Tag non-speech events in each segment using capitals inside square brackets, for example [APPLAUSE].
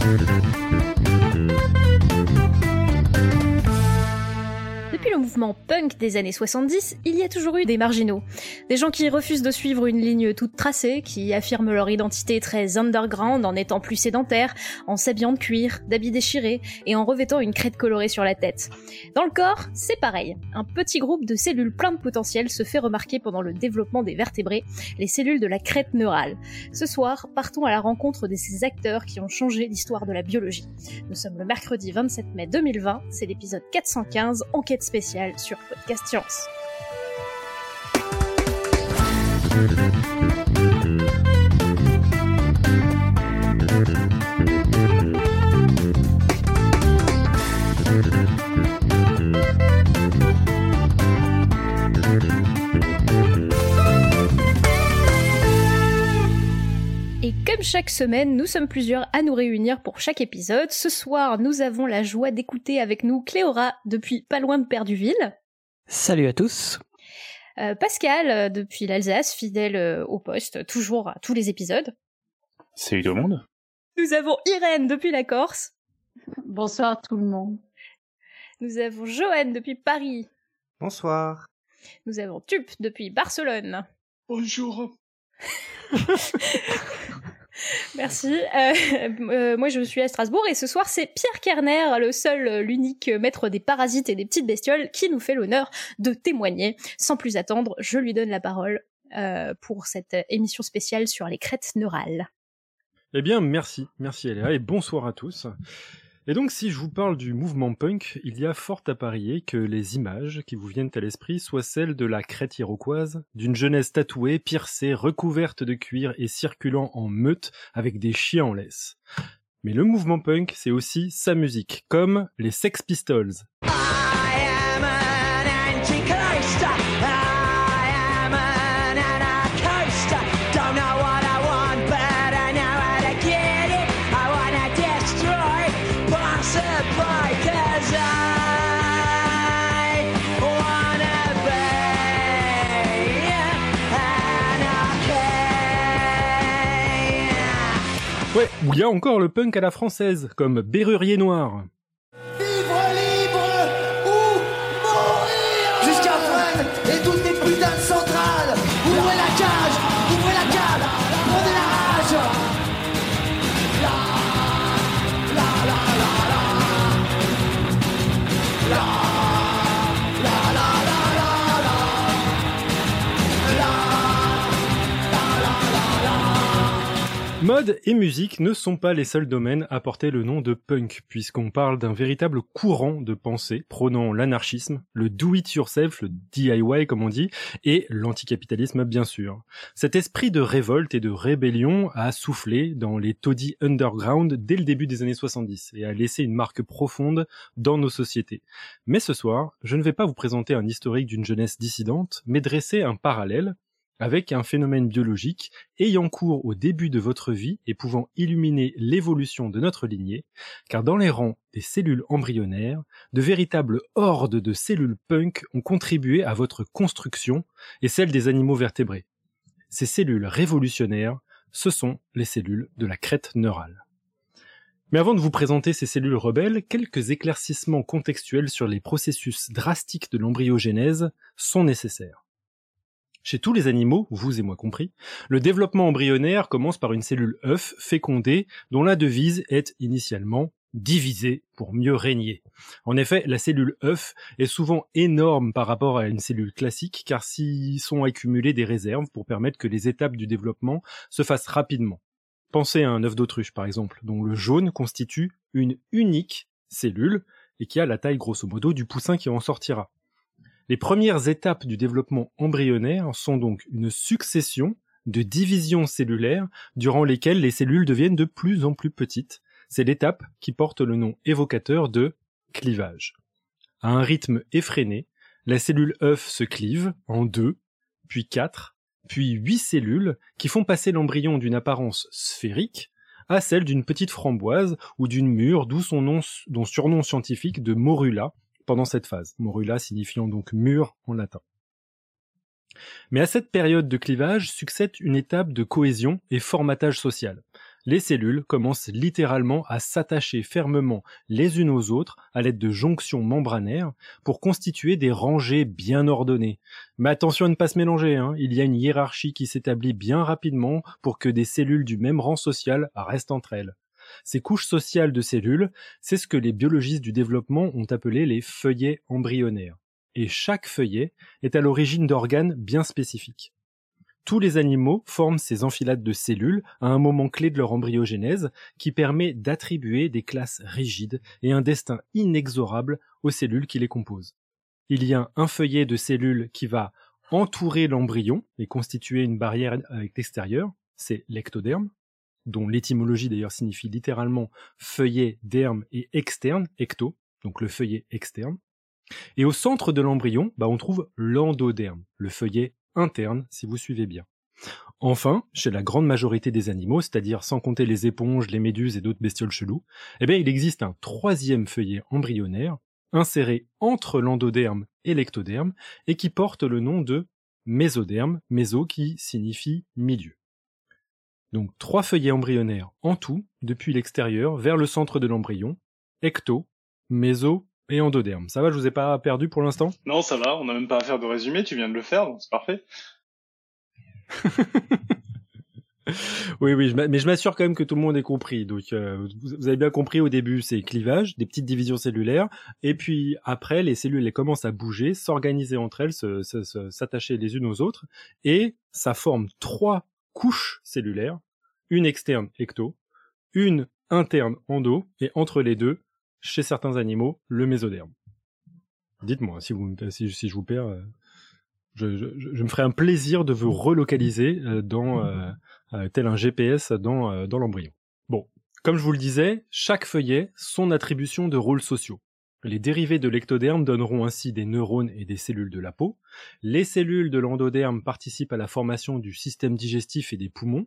Thank you. Depuis le mouvement punk des années 70, il y a toujours eu des marginaux. Des gens qui refusent de suivre une ligne toute tracée, qui affirment leur identité très underground en étant plus sédentaires, en s'habillant de cuir, d'habits déchirés et en revêtant une crête colorée sur la tête. Dans le corps, c'est pareil. Un petit groupe de cellules plein de potentiel se fait remarquer pendant le développement des vertébrés, les cellules de la crête neurale. Ce soir, partons à la rencontre de ces acteurs qui ont changé l'histoire de la biologie. Nous sommes le mercredi 27 mai 2020, c'est l'épisode 415, enquête spéciale sur Podcast Science. Comme chaque semaine, nous sommes plusieurs à nous réunir pour chaque épisode. Ce soir, nous avons la joie d'écouter avec nous Cléora depuis pas loin de Perduville. Salut à tous. Euh, Pascal euh, depuis l'Alsace, fidèle euh, au poste, toujours à tous les épisodes. Salut tout le monde. Nous avons Irène depuis la Corse. Bonsoir tout le monde. Nous avons Joanne depuis Paris. Bonsoir. Nous avons Tup depuis Barcelone. Bonjour. [LAUGHS] Merci. Euh, [LAUGHS] euh, moi, je suis à Strasbourg et ce soir, c'est Pierre Kerner, le seul, euh, l'unique maître des parasites et des petites bestioles, qui nous fait l'honneur de témoigner. Sans plus attendre, je lui donne la parole pour cette émission spéciale sur les crêtes neurales. Eh bien, merci, merci Eléa, et bonsoir à tous. Et donc, si je vous parle du mouvement punk, il y a fort à parier que les images qui vous viennent à l'esprit soient celles de la crête iroquoise, d'une jeunesse tatouée, piercée, recouverte de cuir et circulant en meute avec des chiens en laisse. Mais le mouvement punk, c'est aussi sa musique, comme les Sex Pistols. Ou il y a encore le punk à la française, comme Berrurier Noir. Vivre libre ou mourir Jusqu'à Fresnes et toutes les putains de centrales Mode et musique ne sont pas les seuls domaines à porter le nom de punk, puisqu'on parle d'un véritable courant de pensée prônant l'anarchisme, le do-it-yourself, le DIY comme on dit, et l'anticapitalisme bien sûr. Cet esprit de révolte et de rébellion a soufflé dans les taudis underground dès le début des années 70 et a laissé une marque profonde dans nos sociétés. Mais ce soir, je ne vais pas vous présenter un historique d'une jeunesse dissidente, mais dresser un parallèle avec un phénomène biologique ayant cours au début de votre vie et pouvant illuminer l'évolution de notre lignée, car dans les rangs des cellules embryonnaires, de véritables hordes de cellules punk ont contribué à votre construction et celle des animaux vertébrés. Ces cellules révolutionnaires, ce sont les cellules de la crête neurale. Mais avant de vous présenter ces cellules rebelles, quelques éclaircissements contextuels sur les processus drastiques de l'embryogénèse sont nécessaires. Chez tous les animaux, vous et moi compris, le développement embryonnaire commence par une cellule œuf fécondée dont la devise est initialement diviser pour mieux régner. En effet, la cellule œuf est souvent énorme par rapport à une cellule classique car s'y sont accumulées des réserves pour permettre que les étapes du développement se fassent rapidement. Pensez à un œuf d'autruche par exemple, dont le jaune constitue une unique cellule et qui a la taille grosso modo du poussin qui en sortira. Les premières étapes du développement embryonnaire sont donc une succession de divisions cellulaires durant lesquelles les cellules deviennent de plus en plus petites. C'est l'étape qui porte le nom évocateur de clivage. À un rythme effréné, la cellule œuf se clive en deux, puis quatre, puis huit cellules qui font passer l'embryon d'une apparence sphérique à celle d'une petite framboise ou d'une mûre, d'où son nom, surnom scientifique de morula, pendant cette phase, morula signifiant donc mûr en latin. Mais à cette période de clivage succède une étape de cohésion et formatage social. les cellules commencent littéralement à s'attacher fermement les unes aux autres à l'aide de jonctions membranaires pour constituer des rangées bien ordonnées. Mais attention à ne pas se mélanger, hein. il y a une hiérarchie qui s'établit bien rapidement pour que des cellules du même rang social restent entre elles. Ces couches sociales de cellules, c'est ce que les biologistes du développement ont appelé les feuillets embryonnaires. Et chaque feuillet est à l'origine d'organes bien spécifiques. Tous les animaux forment ces enfilades de cellules à un moment clé de leur embryogénèse qui permet d'attribuer des classes rigides et un destin inexorable aux cellules qui les composent. Il y a un feuillet de cellules qui va entourer l'embryon et constituer une barrière avec l'extérieur, c'est l'ectoderme, dont l'étymologie d'ailleurs signifie littéralement feuillet, derme et externe, ecto, donc le feuillet externe. Et au centre de l'embryon, bah, on trouve l'endoderme, le feuillet interne, si vous suivez bien. Enfin, chez la grande majorité des animaux, c'est-à-dire sans compter les éponges, les méduses et d'autres bestioles chelous, eh bien, il existe un troisième feuillet embryonnaire, inséré entre l'endoderme et l'ectoderme, et qui porte le nom de mésoderme, méso qui signifie milieu. Donc trois feuillets embryonnaires en tout, depuis l'extérieur vers le centre de l'embryon, ecto, méso et endoderme. Ça va, je vous ai pas perdu pour l'instant? Non, ça va, on n'a même pas à faire de résumé, tu viens de le faire, donc c'est parfait. [LAUGHS] oui, oui, mais je m'assure quand même que tout le monde ait compris. Donc, euh, vous avez bien compris au début, c'est clivage, des petites divisions cellulaires, et puis après, les cellules elles commencent à bouger, s'organiser entre elles, s'attacher les unes aux autres, et ça forme trois couches cellulaires, une externe ecto, une interne endo, et entre les deux, chez certains animaux, le mésoderme. Dites-moi si, si, je vous perds. Euh, je, me ferai un plaisir de vous relocaliser euh, dans euh, tel un GPS dans, dans l'embryon. Bon, comme je vous le disais, chaque feuillet son attribution de rôles sociaux. Les dérivés de l'ectoderme donneront ainsi des neurones et des cellules de la peau. Les cellules de l'endoderme participent à la formation du système digestif et des poumons,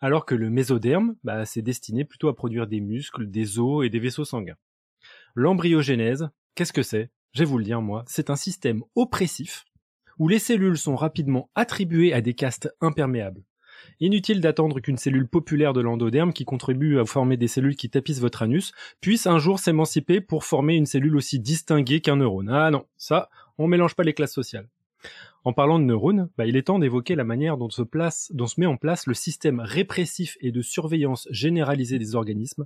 alors que le mésoderme, bah, c'est destiné plutôt à produire des muscles, des os et des vaisseaux sanguins. L'embryogénèse, qu'est-ce que c'est? Je vais vous le dire moi, c'est un système oppressif où les cellules sont rapidement attribuées à des castes imperméables. Inutile d'attendre qu'une cellule populaire de l'endoderme qui contribue à former des cellules qui tapissent votre anus puisse un jour s'émanciper pour former une cellule aussi distinguée qu'un neurone. Ah non, ça, on mélange pas les classes sociales. En parlant de neurones, bah, il est temps d'évoquer la manière dont se, dont se met en place le système répressif et de surveillance généralisée des organismes.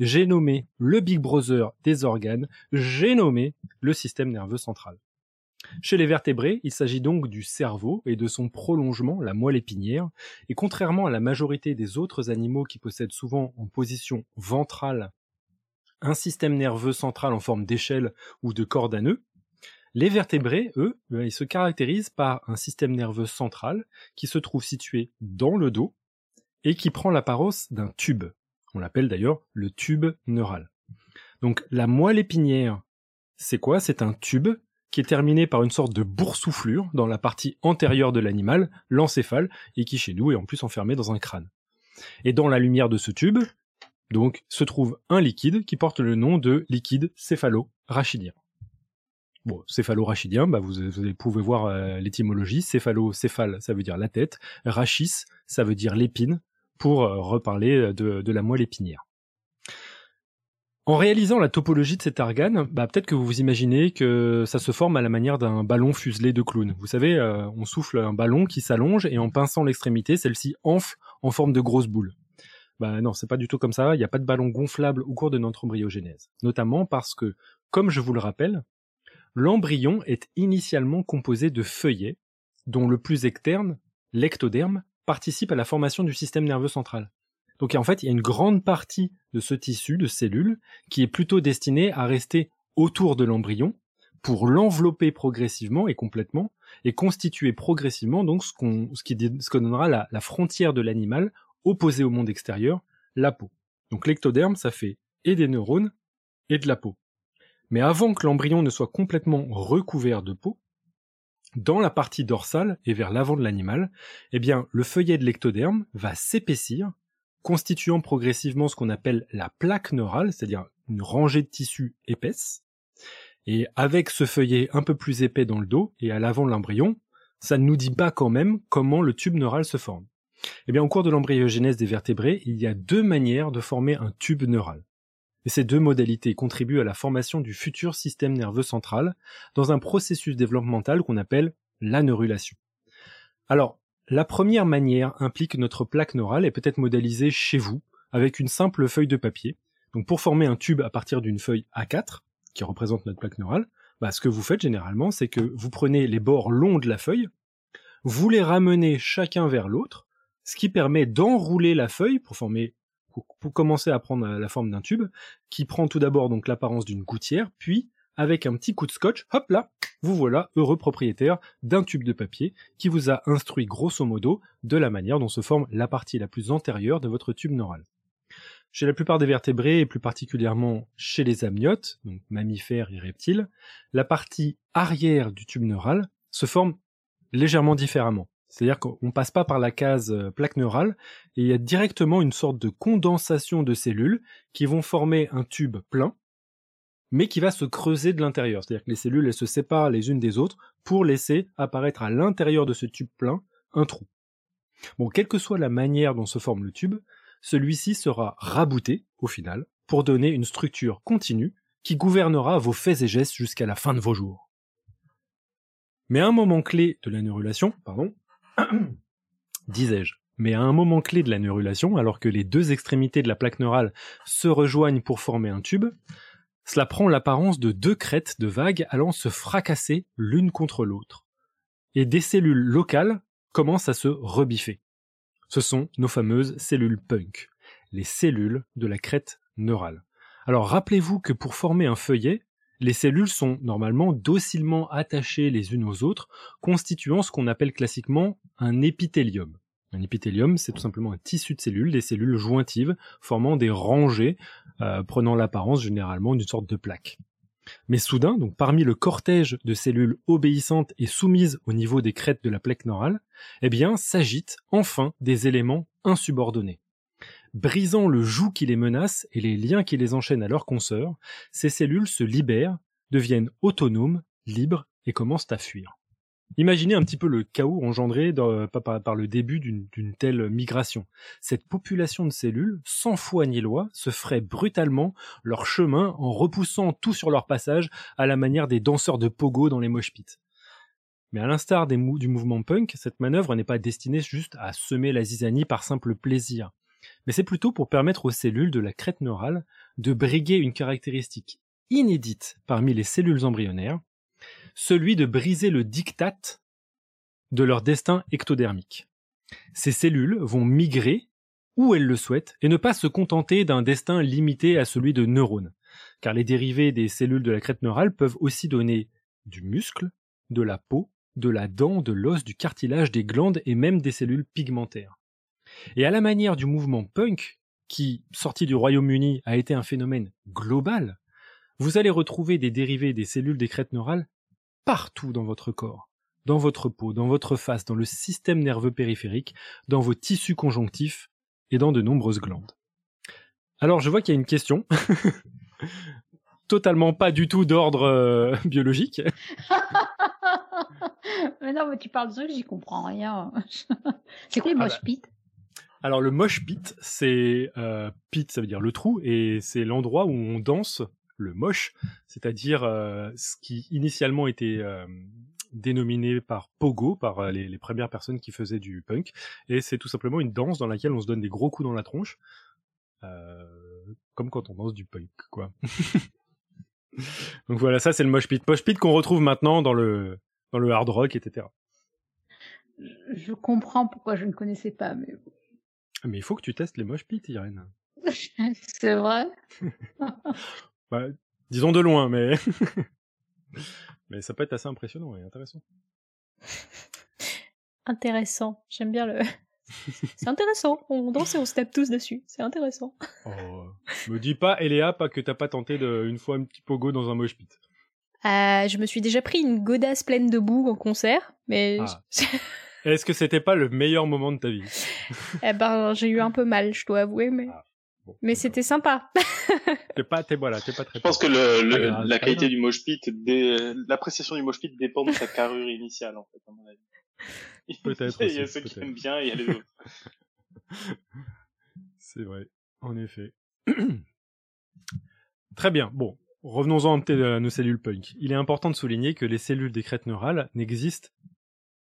J'ai nommé le Big Brother des organes, j'ai nommé le système nerveux central. Chez les vertébrés, il s'agit donc du cerveau et de son prolongement, la moelle épinière, et contrairement à la majorité des autres animaux qui possèdent souvent en position ventrale un système nerveux central en forme d'échelle ou de corde à nœud, les vertébrés, eux, ben, ils se caractérisent par un système nerveux central qui se trouve situé dans le dos et qui prend l'apparence d'un tube. On l'appelle d'ailleurs le tube neural. Donc la moelle épinière, c'est quoi? C'est un tube qui est terminé par une sorte de boursouflure dans la partie antérieure de l'animal, l'encéphale, et qui chez nous est en plus enfermé dans un crâne. Et dans la lumière de ce tube, donc, se trouve un liquide qui porte le nom de liquide céphalo-rachidien. Bon, céphalo-rachidien, bah vous, pouvez voir euh, l'étymologie. Céphalo, céphale, ça veut dire la tête. Rachis, ça veut dire l'épine, pour euh, reparler de, de la moelle épinière. En réalisant la topologie de cet organe, bah, peut-être que vous vous imaginez que ça se forme à la manière d'un ballon fuselé de clown. Vous savez, euh, on souffle un ballon qui s'allonge et en pinçant l'extrémité, celle-ci enfle en forme de grosse boule. Bah non, c'est pas du tout comme ça. Il n'y a pas de ballon gonflable au cours de notre embryogénèse. Notamment parce que, comme je vous le rappelle, l'embryon est initialement composé de feuillets, dont le plus externe, l'ectoderme, participe à la formation du système nerveux central. Donc en fait, il y a une grande partie de ce tissu de cellules qui est plutôt destiné à rester autour de l'embryon pour l'envelopper progressivement et complètement et constituer progressivement donc ce qu'on ce qui ce qu'on donnera la, la frontière de l'animal opposée au monde extérieur, la peau. Donc l'ectoderme, ça fait et des neurones et de la peau. Mais avant que l'embryon ne soit complètement recouvert de peau, dans la partie dorsale et vers l'avant de l'animal, eh bien, le feuillet de l'ectoderme va s'épaissir constituant progressivement ce qu'on appelle la plaque neurale, c'est-à-dire une rangée de tissus épaisse. Et avec ce feuillet un peu plus épais dans le dos et à l'avant de l'embryon, ça ne nous dit pas quand même comment le tube neural se forme. Eh bien, au cours de l'embryogenèse des vertébrés, il y a deux manières de former un tube neural. Et ces deux modalités contribuent à la formation du futur système nerveux central dans un processus développemental qu'on appelle l'aneurulation. Alors, la première manière implique notre plaque neurale est peut-être modélisée chez vous avec une simple feuille de papier. Donc pour former un tube à partir d'une feuille A4, qui représente notre plaque neurale, bah, ce que vous faites généralement, c'est que vous prenez les bords longs de la feuille, vous les ramenez chacun vers l'autre, ce qui permet d'enrouler la feuille pour former, pour, commencer à prendre la forme d'un tube, qui prend tout d'abord donc l'apparence d'une gouttière, puis avec un petit coup de scotch, hop là, vous voilà heureux propriétaire d'un tube de papier qui vous a instruit grosso modo de la manière dont se forme la partie la plus antérieure de votre tube neural. Chez la plupart des vertébrés, et plus particulièrement chez les amniotes, donc mammifères et reptiles, la partie arrière du tube neural se forme légèrement différemment. C'est-à-dire qu'on ne passe pas par la case euh, plaque neurale, et il y a directement une sorte de condensation de cellules qui vont former un tube plein, mais qui va se creuser de l'intérieur. C'est-à-dire que les cellules se séparent les unes des autres pour laisser apparaître à l'intérieur de ce tube plein un trou. Bon, quelle que soit la manière dont se forme le tube, celui-ci sera rabouté, au final, pour donner une structure continue qui gouvernera vos faits et gestes jusqu'à la fin de vos jours. Mais à un moment clé de la neurulation, pardon, [COUGHS] disais-je, mais à un moment clé de la neurulation, alors que les deux extrémités de la plaque neurale se rejoignent pour former un tube, cela prend l'apparence de deux crêtes de vagues allant se fracasser l'une contre l'autre. Et des cellules locales commencent à se rebiffer. Ce sont nos fameuses cellules punk, les cellules de la crête neurale. Alors rappelez-vous que pour former un feuillet, les cellules sont normalement docilement attachées les unes aux autres, constituant ce qu'on appelle classiquement un épithélium. Un épithélium, c'est tout simplement un tissu de cellules, des cellules jointives, formant des rangées, euh, prenant l'apparence généralement d'une sorte de plaque. Mais soudain, donc parmi le cortège de cellules obéissantes et soumises au niveau des crêtes de la plaque neurale, eh bien, s'agitent enfin des éléments insubordonnés. Brisant le joug qui les menace et les liens qui les enchaînent à leurs consoeurs, ces cellules se libèrent, deviennent autonomes, libres et commencent à fuir. Imaginez un petit peu le chaos engendré par, le début d'une telle migration. Cette population de cellules, sans foi ni loi, se ferait brutalement leur chemin en repoussant tout sur leur passage à la manière des danseurs de pogo dans les mosh pits. Mais à l'instar du mouvement punk, cette manœuvre n'est pas destinée juste à semer la zizanie par simple plaisir. Mais c'est plutôt pour permettre aux cellules de la crête neurale de briguer une caractéristique inédite parmi les cellules embryonnaires, celui de briser le diktat de leur destin ectodermique. Ces cellules vont migrer où elles le souhaitent et ne pas se contenter d'un destin limité à celui de neurones, car les dérivés des cellules de la crête neurale peuvent aussi donner du muscle, de la peau, de la dent, de l'os, du cartilage, des glandes et même des cellules pigmentaires. Et à la manière du mouvement punk, qui, sorti du Royaume-Uni, a été un phénomène global, vous allez retrouver des dérivés des cellules des crêtes neurales partout dans votre corps, dans votre peau, dans votre face, dans le système nerveux périphérique, dans vos tissus conjonctifs et dans de nombreuses glandes. Alors je vois qu'il y a une question, [LAUGHS] totalement pas du tout d'ordre euh, biologique. [LAUGHS] mais non, mais tu parles de ça, j'y comprends rien. [LAUGHS] c'est quoi le ah mosh bah. pit? Alors le mosh pit, c'est euh, pit, ça veut dire le trou, et c'est l'endroit où on danse le moche, c'est-à-dire euh, ce qui initialement était euh, dénominé par pogo, par euh, les, premières personnes qui faisaient du punk, et c'est tout simplement une danse dans laquelle on se donne des gros coups dans la tronche, comme quand on danse du punk, quoi. [LAUGHS] Donc voilà, ça c'est le mosh pit. Mosh pit qu'on retrouve maintenant dans le dans le hard rock, etc. Je comprends pourquoi je ne connaissais pas, mais. Mais il faut que tu testes les mosh pit, Irène. [LAUGHS] c'est vrai. [LAUGHS] Bah, disons de loin, mais [LAUGHS] mais ça peut être assez impressionnant et intéressant. [LAUGHS] intéressant. J'aime bien le. [LAUGHS] C'est intéressant. On danse et on se tape tous dessus. C'est intéressant. Oh, me dis pas, Eléa, pas que t'as pas tenté de, une fois un petit pogo dans un mosh pit. Euh, je me suis déjà pris une godasse pleine de boue en concert, mais. Ah. Est-ce que c'était pas le meilleur moment de ta vie? Eh ben, j'ai eu un peu mal, je dois avouer, mais. Ah mais c'était sympa. [LAUGHS] t'es pas, t'es voilà, t'es pas très. Je pense que le, le la qualité du mosh pit, l'appréciation du mosh pit dépend de sa carrure initiale en fait. À mon avis. Peut-être [LAUGHS] Il y a aussi, ceux qui aiment bien et il y a les autres. [LAUGHS] C'est vrai, en effet. [CLEARS THROAT] Très bien. Bon, revenons-en un petit à nos cellules punk. Il est important de souligner que les cellules des crêtes neurales n'existent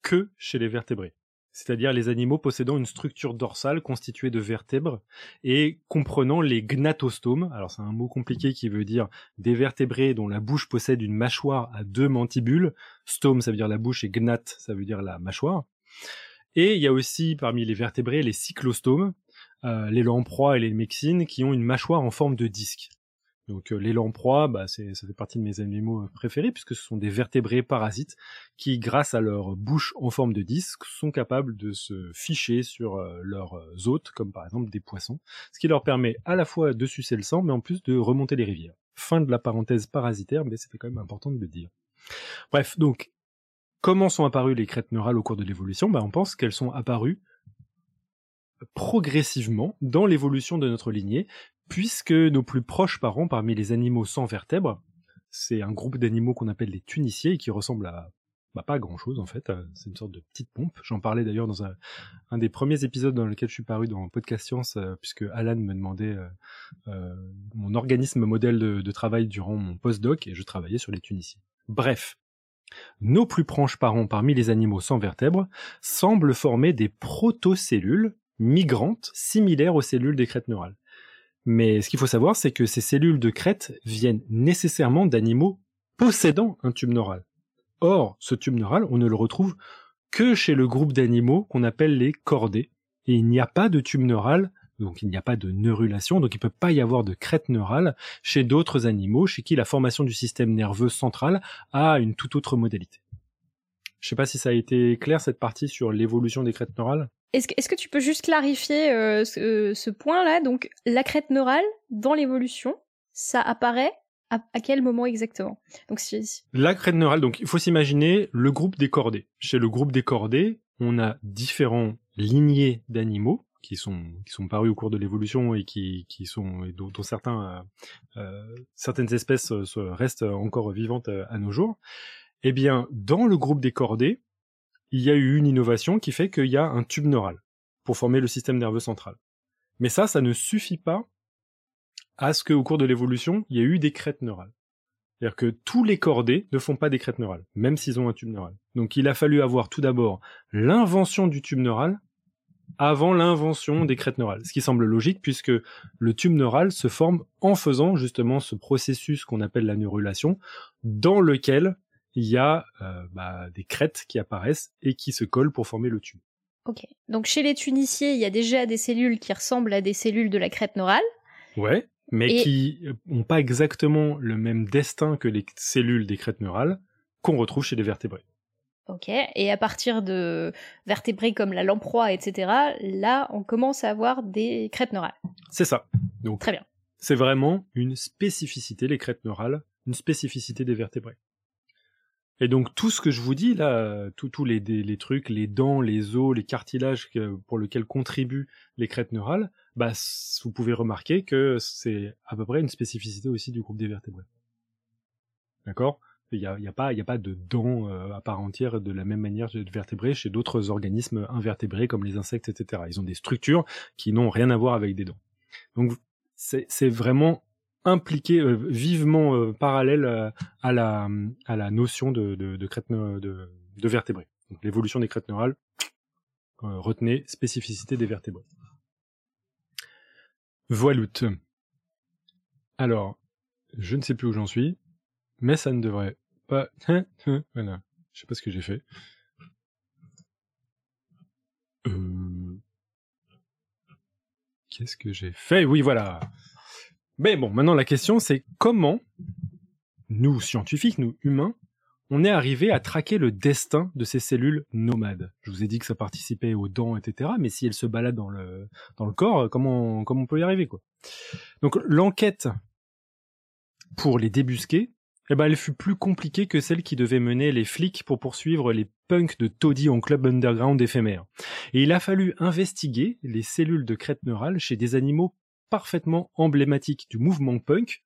que chez les vertébrés. C'est-à-dire les animaux possédant une structure dorsale constituée de vertèbres et comprenant les gnatostomes. Alors c'est un mot compliqué qui veut dire des vertébrés dont la bouche possède une mâchoire à deux mandibules. Stome, ça veut dire la bouche et gnat, ça veut dire la mâchoire. Et il y a aussi parmi les vertébrés les cyclostomes, euh, les lamproies et les mexines qui ont une mâchoire en forme de disque. Donc euh, les lamproies, bah, ça fait partie de mes animaux euh, préférés puisque ce sont des vertébrés parasites qui, grâce à leur bouche en forme de disque, sont capables de se ficher sur euh, leurs euh, hôtes, comme par exemple des poissons, ce qui leur permet à la fois de sucer le sang, mais en plus de remonter les rivières. Fin de la parenthèse parasitaire, mais c'était quand même important de le dire. Bref, donc comment sont apparues les crêtes neurales au cours de l'évolution? Bah, On pense qu'elles sont apparues progressivement dans l'évolution de notre lignée, puisque nos plus proches parents parmi les animaux sans vertèbres, c'est un groupe d'animaux qu'on appelle les tuniciers et qui ressemblent à bah, pas grand chose en fait, euh, c'est une sorte de petite pompe. J'en parlais d'ailleurs dans un, des premiers épisodes dans lequel je suis paru dans Podcast Science, euh, puisque Alan me demandait euh, mon organisme modèle de, de travail durant mon postdoc et je travaillais sur les tuniciers. Bref, nos plus proches parents parmi les animaux sans vertèbres semblent former des protocellules migrantes similaires aux cellules des crêtes neurales. Mais ce qu'il faut savoir, c'est que ces cellules de crête viennent nécessairement d'animaux possédant un tube neural. Or, ce tube neural, on ne le retrouve que chez le groupe d'animaux qu'on appelle les chordés. Et il n'y a pas de tube neural, donc il n'y a pas de neurulation, donc il ne peut pas y avoir de crête neurale chez d'autres animaux chez qui la formation du système nerveux central a une toute autre modalité. Je sais pas si ça a été clair cette partie sur l'évolution des crêtes neurales? Est-ce que, est-ce que tu peux juste clarifier euh, ce, ce point-là? Donc, la crête neurale, dans l'évolution, ça apparaît à, à quel moment exactement? Donc, si, La crête neurale, donc il faut s'imaginer le groupe des cordés. Chez le groupe des cordés, on a différents lignées d'animaux qui sont qui sont parus au cours de l'évolution et qui qui sont dont, certains euh, euh, certaines espèces euh, restent encore vivantes euh, à nos jours. Eh bien, dans le groupe des cordés, il y a eu une innovation qui fait qu'il y a un tube neural pour former le système nerveux central. Mais ça, ça ne suffit pas à ce qu'au cours de l'évolution, il y ait eu des crêtes neurales. C'est-à-dire que tous les cordés ne font pas des crêtes neurales, même s'ils ont un tube neural. Donc il a fallu avoir tout d'abord l'invention du tube neural avant l'invention des crêtes neurales. Ce qui semble logique puisque le tube neural se forme en faisant justement ce processus qu'on appelle la neurulation, dans lequel il y a euh, bah, des crêtes qui apparaissent et qui se collent pour former le tube. Ok. Donc, chez les tuniciers, il y a déjà des cellules qui ressemblent à des cellules de la crête neurale. Ouais, mais Et- qui n'ont pas exactement le même destin que les cellules des crêtes neurales qu'on retrouve chez les vertébrés. Ok. Et à partir de vertébrés comme la lamproie, etc., là, on commence à avoir des crêtes neurales. C'est ça. Donc Très bien. c'est vraiment une spécificité, les crêtes neurales, une spécificité des vertébrés. Et donc tout ce que je vous dis là, tous les, trucs, les dents, les os, les cartilages pour lesquels contribuent les crêtes neurales, bah vous pouvez remarquer que c'est à peu près une spécificité aussi du groupe des vertébrés. D'accord? Il n'y a, pas- de dents euh, à part entière de la même manière de vertébrés chez d'autres organismes invertébrés comme les insectes, etc. Ils ont des structures qui n'ont rien à voir avec des dents. Donc c'est vraiment impliqué euh, vivement euh, parallèle euh, à la notion de crête de, de vertébrés. L'évolution des crêtes neurales, retenez spécificité des vertébrés. Voiloute. Alors, je ne sais plus où j'en suis, mais ça ne devrait pas. [LAUGHS] voilà, je sais pas ce que j'ai fait. Qu'est-ce que j'ai fait? Oui, voilà. Mais bon, maintenant la question c'est comment nous, scientifiques, nous, humains, on est arrivé à traquer le destin de ces cellules nomades? Je vous ai dit que ça participait aux dents, etc. Mais si elles se baladent dans le, dans le corps, comment, comment on peut y arriver, quoi? Donc l'enquête pour les débusquer, eh ben, elle fut plus compliquée que celle qui devait mener les flics pour poursuivre les punks de Toddy en club underground éphémère. Et il a fallu investiguer les cellules de crête neurale chez des animaux parfaitement emblématiques du mouvement punk.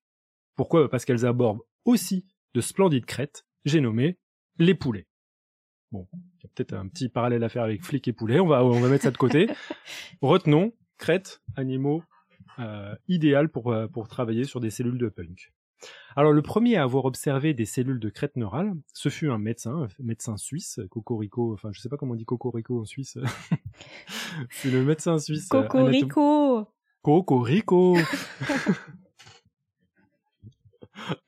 Pourquoi? Parce qu'elles abordent aussi de splendides crêtes, j'ai nommé les poulets. Bon, Il y a peut-être un petit parallèle à faire avec flic et poulet. On va, on va mettre ça de côté. [LAUGHS] Retenons, crête, animaux, euh, idéal pour, euh, pour travailler sur des cellules de punk. Alors le premier à avoir observé des cellules de crête neurale, ce fut un médecin, un médecin suisse, Cocorico, enfin je sais pas comment on dit Cocorico en Suisse. [LAUGHS] C'est le médecin suisse. euh, Cocorico Cocorico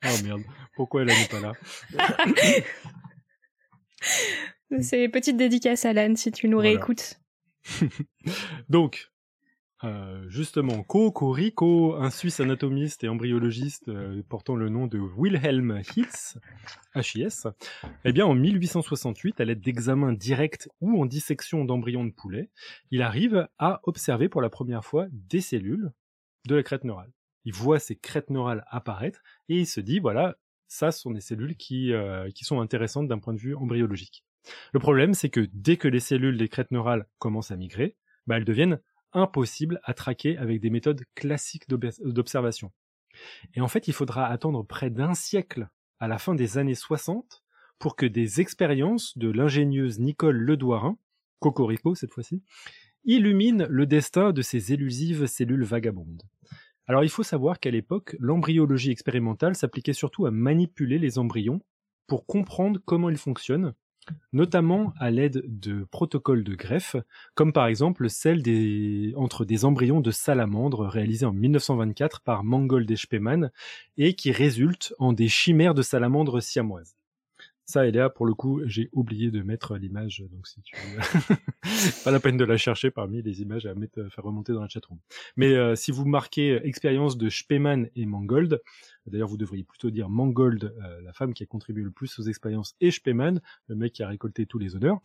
Oh [LAUGHS] merde, pourquoi elle n'est pas là C'est petite dédicace à Alan si tu nous Voilà. réécoutes. [LAUGHS] Donc, euh, justement, Cocorico, un Suisse anatomiste et embryologiste euh, portant le nom de Wilhelm Hitz, HIS, eh bien, en 1868, à l'aide d'examens directs ou en dissection d'embryons de poulet, il arrive à observer pour la première fois des cellules de la crête neurale. Il voit ces crêtes neurales apparaître et il se dit, voilà, ça sont des cellules qui, euh, qui sont intéressantes d'un point de vue embryologique. Le problème, c'est que dès que les cellules des crêtes neurales commencent à migrer, bah, elles deviennent impossibles à traquer avec des méthodes classiques d'obs- d'observation. Et en fait, il faudra attendre près d'un siècle à la fin des années 60 pour que des expériences de l'ingénieuse Nicole Ledouarin, Cocorico cette fois-ci, illuminent le destin de ces élusives cellules vagabondes. Alors il faut savoir qu'à l'époque, l'embryologie expérimentale s'appliquait surtout à manipuler les embryons pour comprendre comment ils fonctionnent, notamment à l'aide de protocoles de greffe, comme par exemple celle des... entre des embryons de salamandres réalisés en 1924 par Mangold et Spemann et qui résultent en des chimères de salamandres siamoises. Ça, là, pour le coup, j'ai oublié de mettre l'image, donc si tu... [LAUGHS] pas la peine de la chercher parmi les images à mettre, faire remonter dans la chatroom. Mais euh, si vous marquez expérience de Spemann et Mangold, d'ailleurs vous devriez plutôt dire Mangold, euh, la femme qui a contribué le plus aux expériences, et Spemann, le mec qui a récolté tous les honneurs,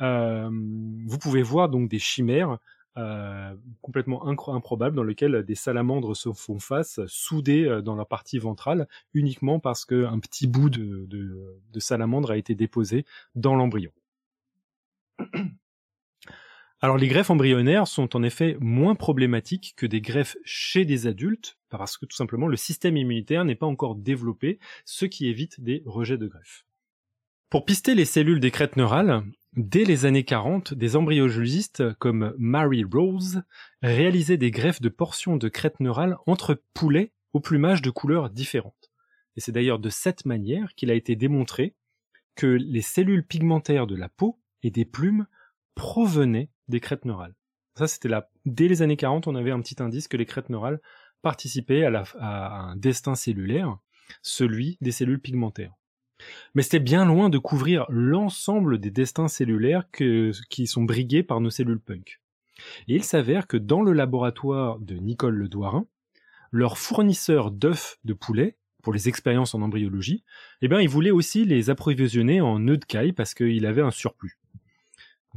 euh, vous pouvez voir donc des chimères euh, complètement improbables dans lesquelles des salamandres se font face, soudées euh, dans la partie ventrale, uniquement parce qu'un petit bout de, de, de salamandre a été déposé dans l'embryon. [CLEARS THROAT] Alors les greffes embryonnaires sont en effet moins problématiques que des greffes chez des adultes, parce que tout simplement le système immunitaire n'est pas encore développé, ce qui évite des rejets de greffes. Pour pister les cellules des crêtes neurales, dès les années 40, des embryologistes comme Mary Rose réalisaient des greffes de portions de crêtes neurales entre poulets au plumage de couleurs différentes. Et c'est d'ailleurs de cette manière qu'il a été démontré que les cellules pigmentaires de la peau et des plumes provenaient des crêtes neurales. Ça, c'était là. Dès les années 40, on avait un petit indice que les crêtes neurales participaient à un destin cellulaire, celui des cellules pigmentaires. Mais c'était bien loin de couvrir l'ensemble des destins cellulaires qui sont brigués par nos cellules punk. Et il s'avère que dans le laboratoire de Nicole Ledouarin, leur fournisseur d'œufs de poulet, pour les expériences en embryologie, eh bien, il voulait aussi les approvisionner en œufs de caille parce qu'il avait un surplus.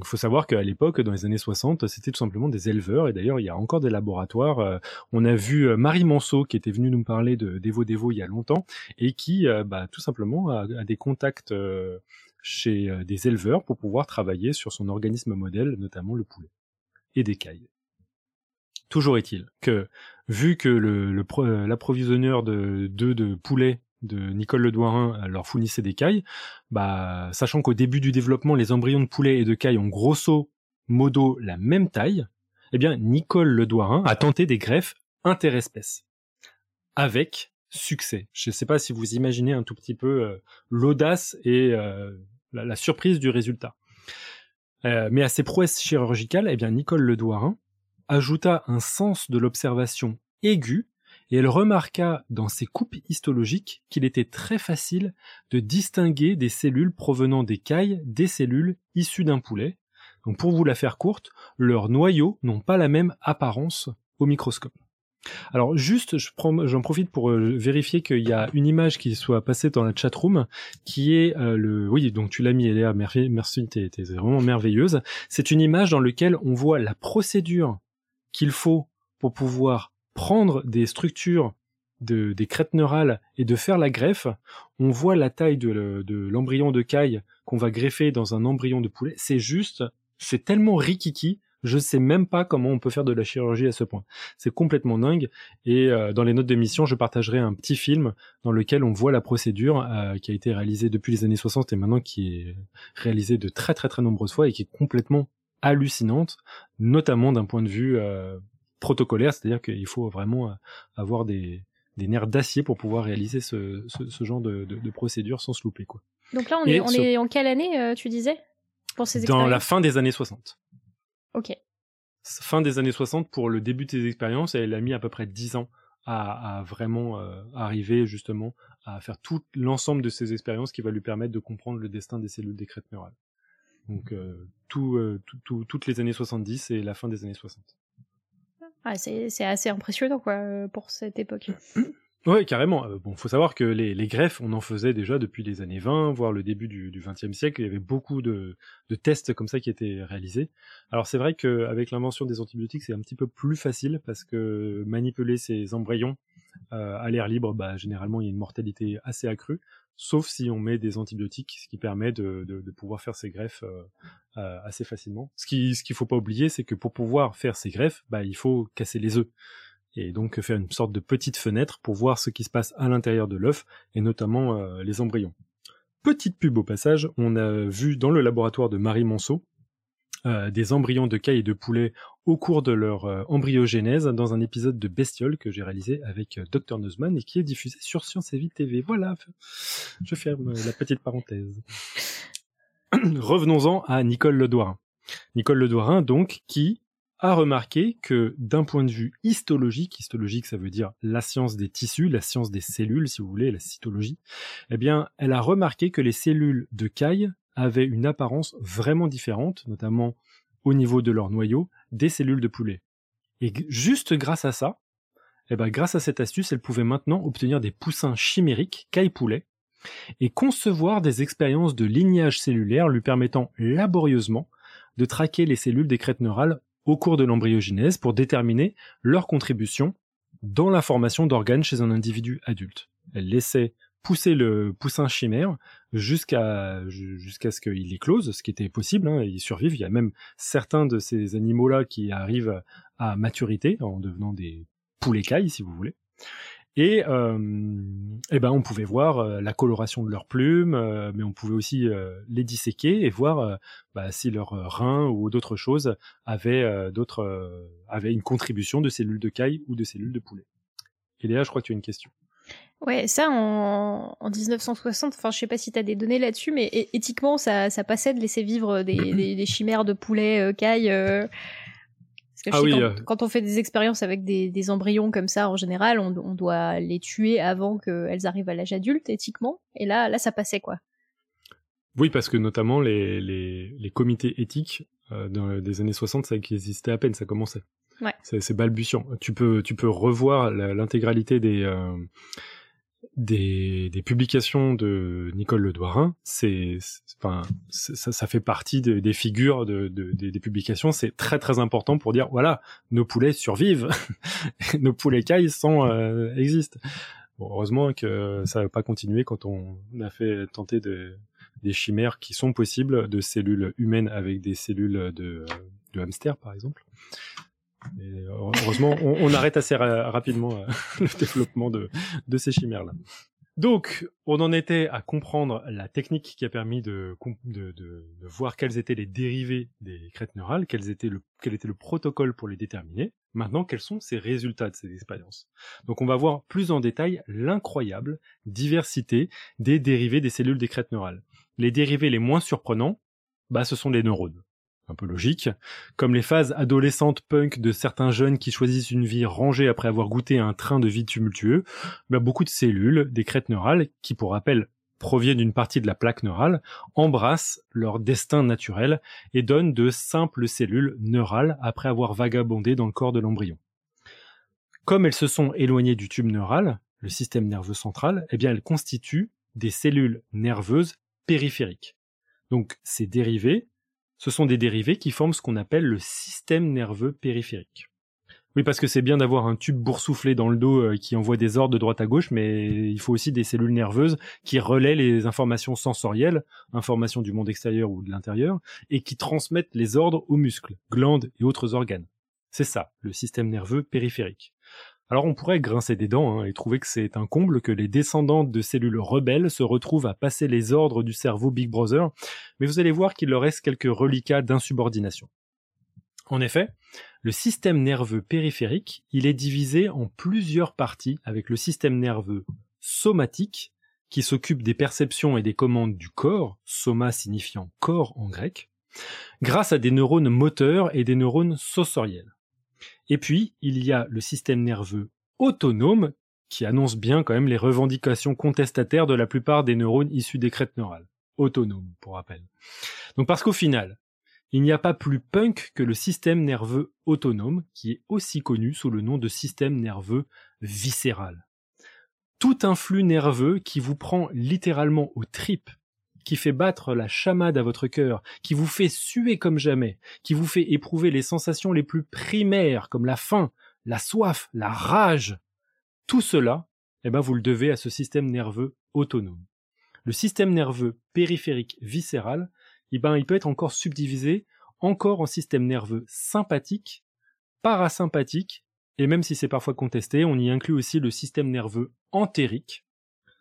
Il faut savoir qu'à l'époque, dans les années 60, c'était tout simplement des éleveurs, et d'ailleurs, il y a encore des laboratoires. euh, on a vu euh, Marie Monceau, qui était venue nous parler de d'Evo Devo il y a longtemps, et qui, euh, bah, tout simplement, a, des contacts chez des éleveurs pour pouvoir travailler sur son organisme modèle, notamment le poulet, et des cailles. Toujours est-il que, vu que l'approvisionneur de d'œufs de poulet de Nicole Ledouarin euh, leur fournissait des cailles, bah, sachant qu'au début du développement, les embryons de poulet et de cailles ont grosso modo la même taille, eh bien, Nicole Ledouarin a tenté des greffes interespèces. Avec succès. Je ne sais pas si vous imaginez un tout petit peu euh, l'audace et euh, la, surprise du résultat. Mais à ces prouesses chirurgicales, eh bien, Nicole Ledouarin ajouta un sens de l'observation aiguë et elle remarqua dans ses coupes histologiques qu'il était très facile de distinguer des cellules provenant des cailles des cellules issues d'un poulet. Donc pour vous la faire courte, leurs noyaux n'ont pas la même apparence au microscope. Alors juste, j'en profite pour euh, vérifier qu'il y a une image qui soit passée dans la chatroom, qui est euh, le... Oui, donc tu l'as mis, Eléa, merci, t'es vraiment merveilleuse. C'est une image dans laquelle on voit la procédure qu'il faut pour pouvoir prendre des structures de, des crêtes neurales et de faire la greffe, on voit la taille de, le- de l'embryon de caille qu'on va greffer dans un embryon de poulet. C'est juste, c'est tellement rikiki Je sais même pas comment on peut faire de la chirurgie à ce point. C'est complètement dingue. Et euh, dans les notes d'émission, je partagerai un petit film dans lequel on voit la procédure euh, qui a été réalisée depuis les années 60 et maintenant qui est réalisée de très très très nombreuses fois et qui est complètement hallucinante, notamment d'un point de vue euh, protocolaire, c'est-à-dire qu'il faut vraiment avoir des, des nerfs d'acier pour pouvoir réaliser ce, ce, ce genre de, de, de, procédure sans se louper. Quoi. Donc là, on, est, on est en quelle année, tu disais pour ces Dans la fin des années 60. Ok. Fin des années 60 pour le début de ses expériences, elle a mis à peu près 10 ans à, à vraiment euh, arriver justement à faire tout l'ensemble de ces expériences qui va lui permettre de comprendre le destin des cellules des crêtes neurales. Donc euh, tout, euh, tout, tout, toutes les années 70 et la fin des années 60. Ah, c'est assez impressionnant quoi pour cette époque. [CLEARS THROAT] Oui, carrément. Euh, bon, faut savoir que les, greffes, on en faisait déjà depuis les années 20, voire le début du, 20e siècle. Il y avait beaucoup de, de, tests comme ça qui étaient réalisés. Alors c'est vrai qu'avec l'invention des antibiotiques, c'est un petit peu plus facile parce que manipuler ces embryons euh, à l'air libre, bah, généralement, il y a une mortalité assez accrue, sauf si on met des antibiotiques, ce qui permet de, pouvoir faire ces greffes euh, euh, assez facilement. Ce qu'il ce qu'il faut pas oublier, c'est que pour pouvoir faire ces greffes, bah, il faut casser les œufs et donc faire une sorte de petite fenêtre pour voir ce qui se passe à l'intérieur de l'œuf et notamment euh, les embryons. Petite pub au passage, on a vu dans le laboratoire de Marie Monceau euh, des embryons de caille et de poulet au cours de leur euh, embryogénèse dans un épisode de Bestiole que j'ai réalisé avec euh, Dr Nozman et qui est diffusé sur Science et Vie TV. Voilà, je ferme la petite parenthèse. [COUGHS] Revenons-en à Nicole Ledoirin. Nicole Ledoirin, donc, qui a remarqué que d'un point de vue histologique, histologique ça veut dire la science des tissus, la science des cellules si vous voulez, la cytologie, eh bien elle a remarqué que les cellules de caille avaient une apparence vraiment différente, notamment au niveau de leur noyau, des cellules de poulet. Et juste grâce à ça, eh ben, grâce à cette astuce, elle pouvait maintenant obtenir des poussins chimériques, caille-poulet, et concevoir des expériences de lignage cellulaire lui permettant laborieusement de traquer les cellules des crêtes neurales au cours de l'embryogenèse pour déterminer leur contribution dans la formation d'organes chez un individu adulte. Elle laissait pousser le poussin chimère jusqu'à jusqu'à ce qu'il éclose, ce qui était possible, hein, ils survivent. Il y a même certains de ces animaux-là qui arrivent à maturité en devenant des poulets cailles, si vous voulez. Et, euh, eh ben on pouvait voir euh, la coloration de leurs plumes, euh, mais on pouvait aussi euh, les disséquer et voir bah, si leurs reins ou d'autres choses avaient d'autres avaient une contribution de cellules de caille ou de cellules de poulet. Et Léa, je crois que tu as une question. Ouais, ça en, en 1960, enfin je sais pas si tu as des données là-dessus, mais éthiquement ça, ça passait de laisser vivre des, [CLEARS THROAT] des, des chimères de poulet euh, caille. Euh... Parce que ah oui, quand, euh... quand, on fait des expériences avec des, des, embryons comme ça, en général, on, on doit les tuer avant qu'elles arrivent à l'âge adulte, éthiquement. Et là, là, ça passait quoi. Oui, parce que notamment les, les, les comités éthiques euh, dans les années 60, ça existait à peine, ça commençait. Ouais. C'est balbutiant. Tu peux, tu peux revoir l'intégralité des, euh, des, des, publications de Nicole Ledoirin, c'est, enfin, ça, ça, fait partie de, des figures de, de, de, des publications. C'est très très important pour dire voilà, nos poulets survivent, [LAUGHS] nos poulets cailles sont euh, existent. Bon, heureusement que ça va pas continuer quand on a fait tenter de, des chimères qui sont possibles de cellules humaines avec des cellules de, de hamster par exemple. Et heureusement, on, arrête assez ra rapidement euh, [LAUGHS] le développement de, ces chimères-là. Donc, on en était à comprendre la technique qui a permis de, voir quels étaient les dérivés des crêtes neurales, quel était le protocole pour les déterminer. Maintenant, quels sont ces résultats de ces expériences? Donc, on va voir plus en détail l'incroyable diversité des dérivés des cellules des crêtes neurales. Les dérivés les moins surprenants, bah, ce sont les neurones un peu logique, comme les phases adolescentes punk de certains jeunes qui choisissent une vie rangée après avoir goûté un train de vie tumultueux, ben beaucoup de cellules, des crêtes neurales, qui pour rappel proviennent d'une partie de la plaque neurale, embrassent leur destin naturel et donnent de simples cellules neurales après avoir vagabondé dans le corps de l'embryon. Comme elles se sont éloignées du tube neural, le système nerveux central, eh bien elles constituent des cellules nerveuses périphériques. Donc ces dérivés ce sont des dérivés qui forment ce qu'on appelle le système nerveux périphérique. Oui, parce que c'est bien d'avoir un tube boursouflé dans le dos euh, qui envoie des ordres de droite à gauche, mais il faut aussi des cellules nerveuses qui relaient les informations sensorielles, informations du monde extérieur ou de l'intérieur, et qui transmettent les ordres aux muscles, glandes et autres organes. C'est ça, le système nerveux périphérique. Alors on pourrait grincer des dents hein, et trouver que c'est un comble que les descendants de cellules rebelles se retrouvent à passer les ordres du cerveau Big Brother, mais vous allez voir qu'il leur reste quelques reliquats d'insubordination. En effet, le système nerveux périphérique, il est divisé en plusieurs parties avec le système nerveux somatique, qui s'occupe des perceptions et des commandes du corps, soma signifiant corps en grec, grâce à des neurones moteurs et des neurones sensoriels. Et puis, il y a le système nerveux autonome, qui annonce bien quand même les revendications contestataires de la plupart des neurones issus des crêtes neurales. Autonome, pour rappel. Donc parce qu'au final, il n'y a pas plus punk que le système nerveux autonome, qui est aussi connu sous le nom de système nerveux viscéral. Tout un flux nerveux qui vous prend littéralement aux tripes, qui fait battre la chamade à votre cœur, qui vous fait suer comme jamais, qui vous fait éprouver les sensations les plus primaires comme la faim, la soif, la rage. Tout cela, eh ben, vous le devez à ce système nerveux autonome. Le système nerveux périphérique viscéral, eh ben, il peut être encore subdivisé encore en système nerveux sympathique, parasympathique, et même si c'est parfois contesté, on y inclut aussi le système nerveux entérique,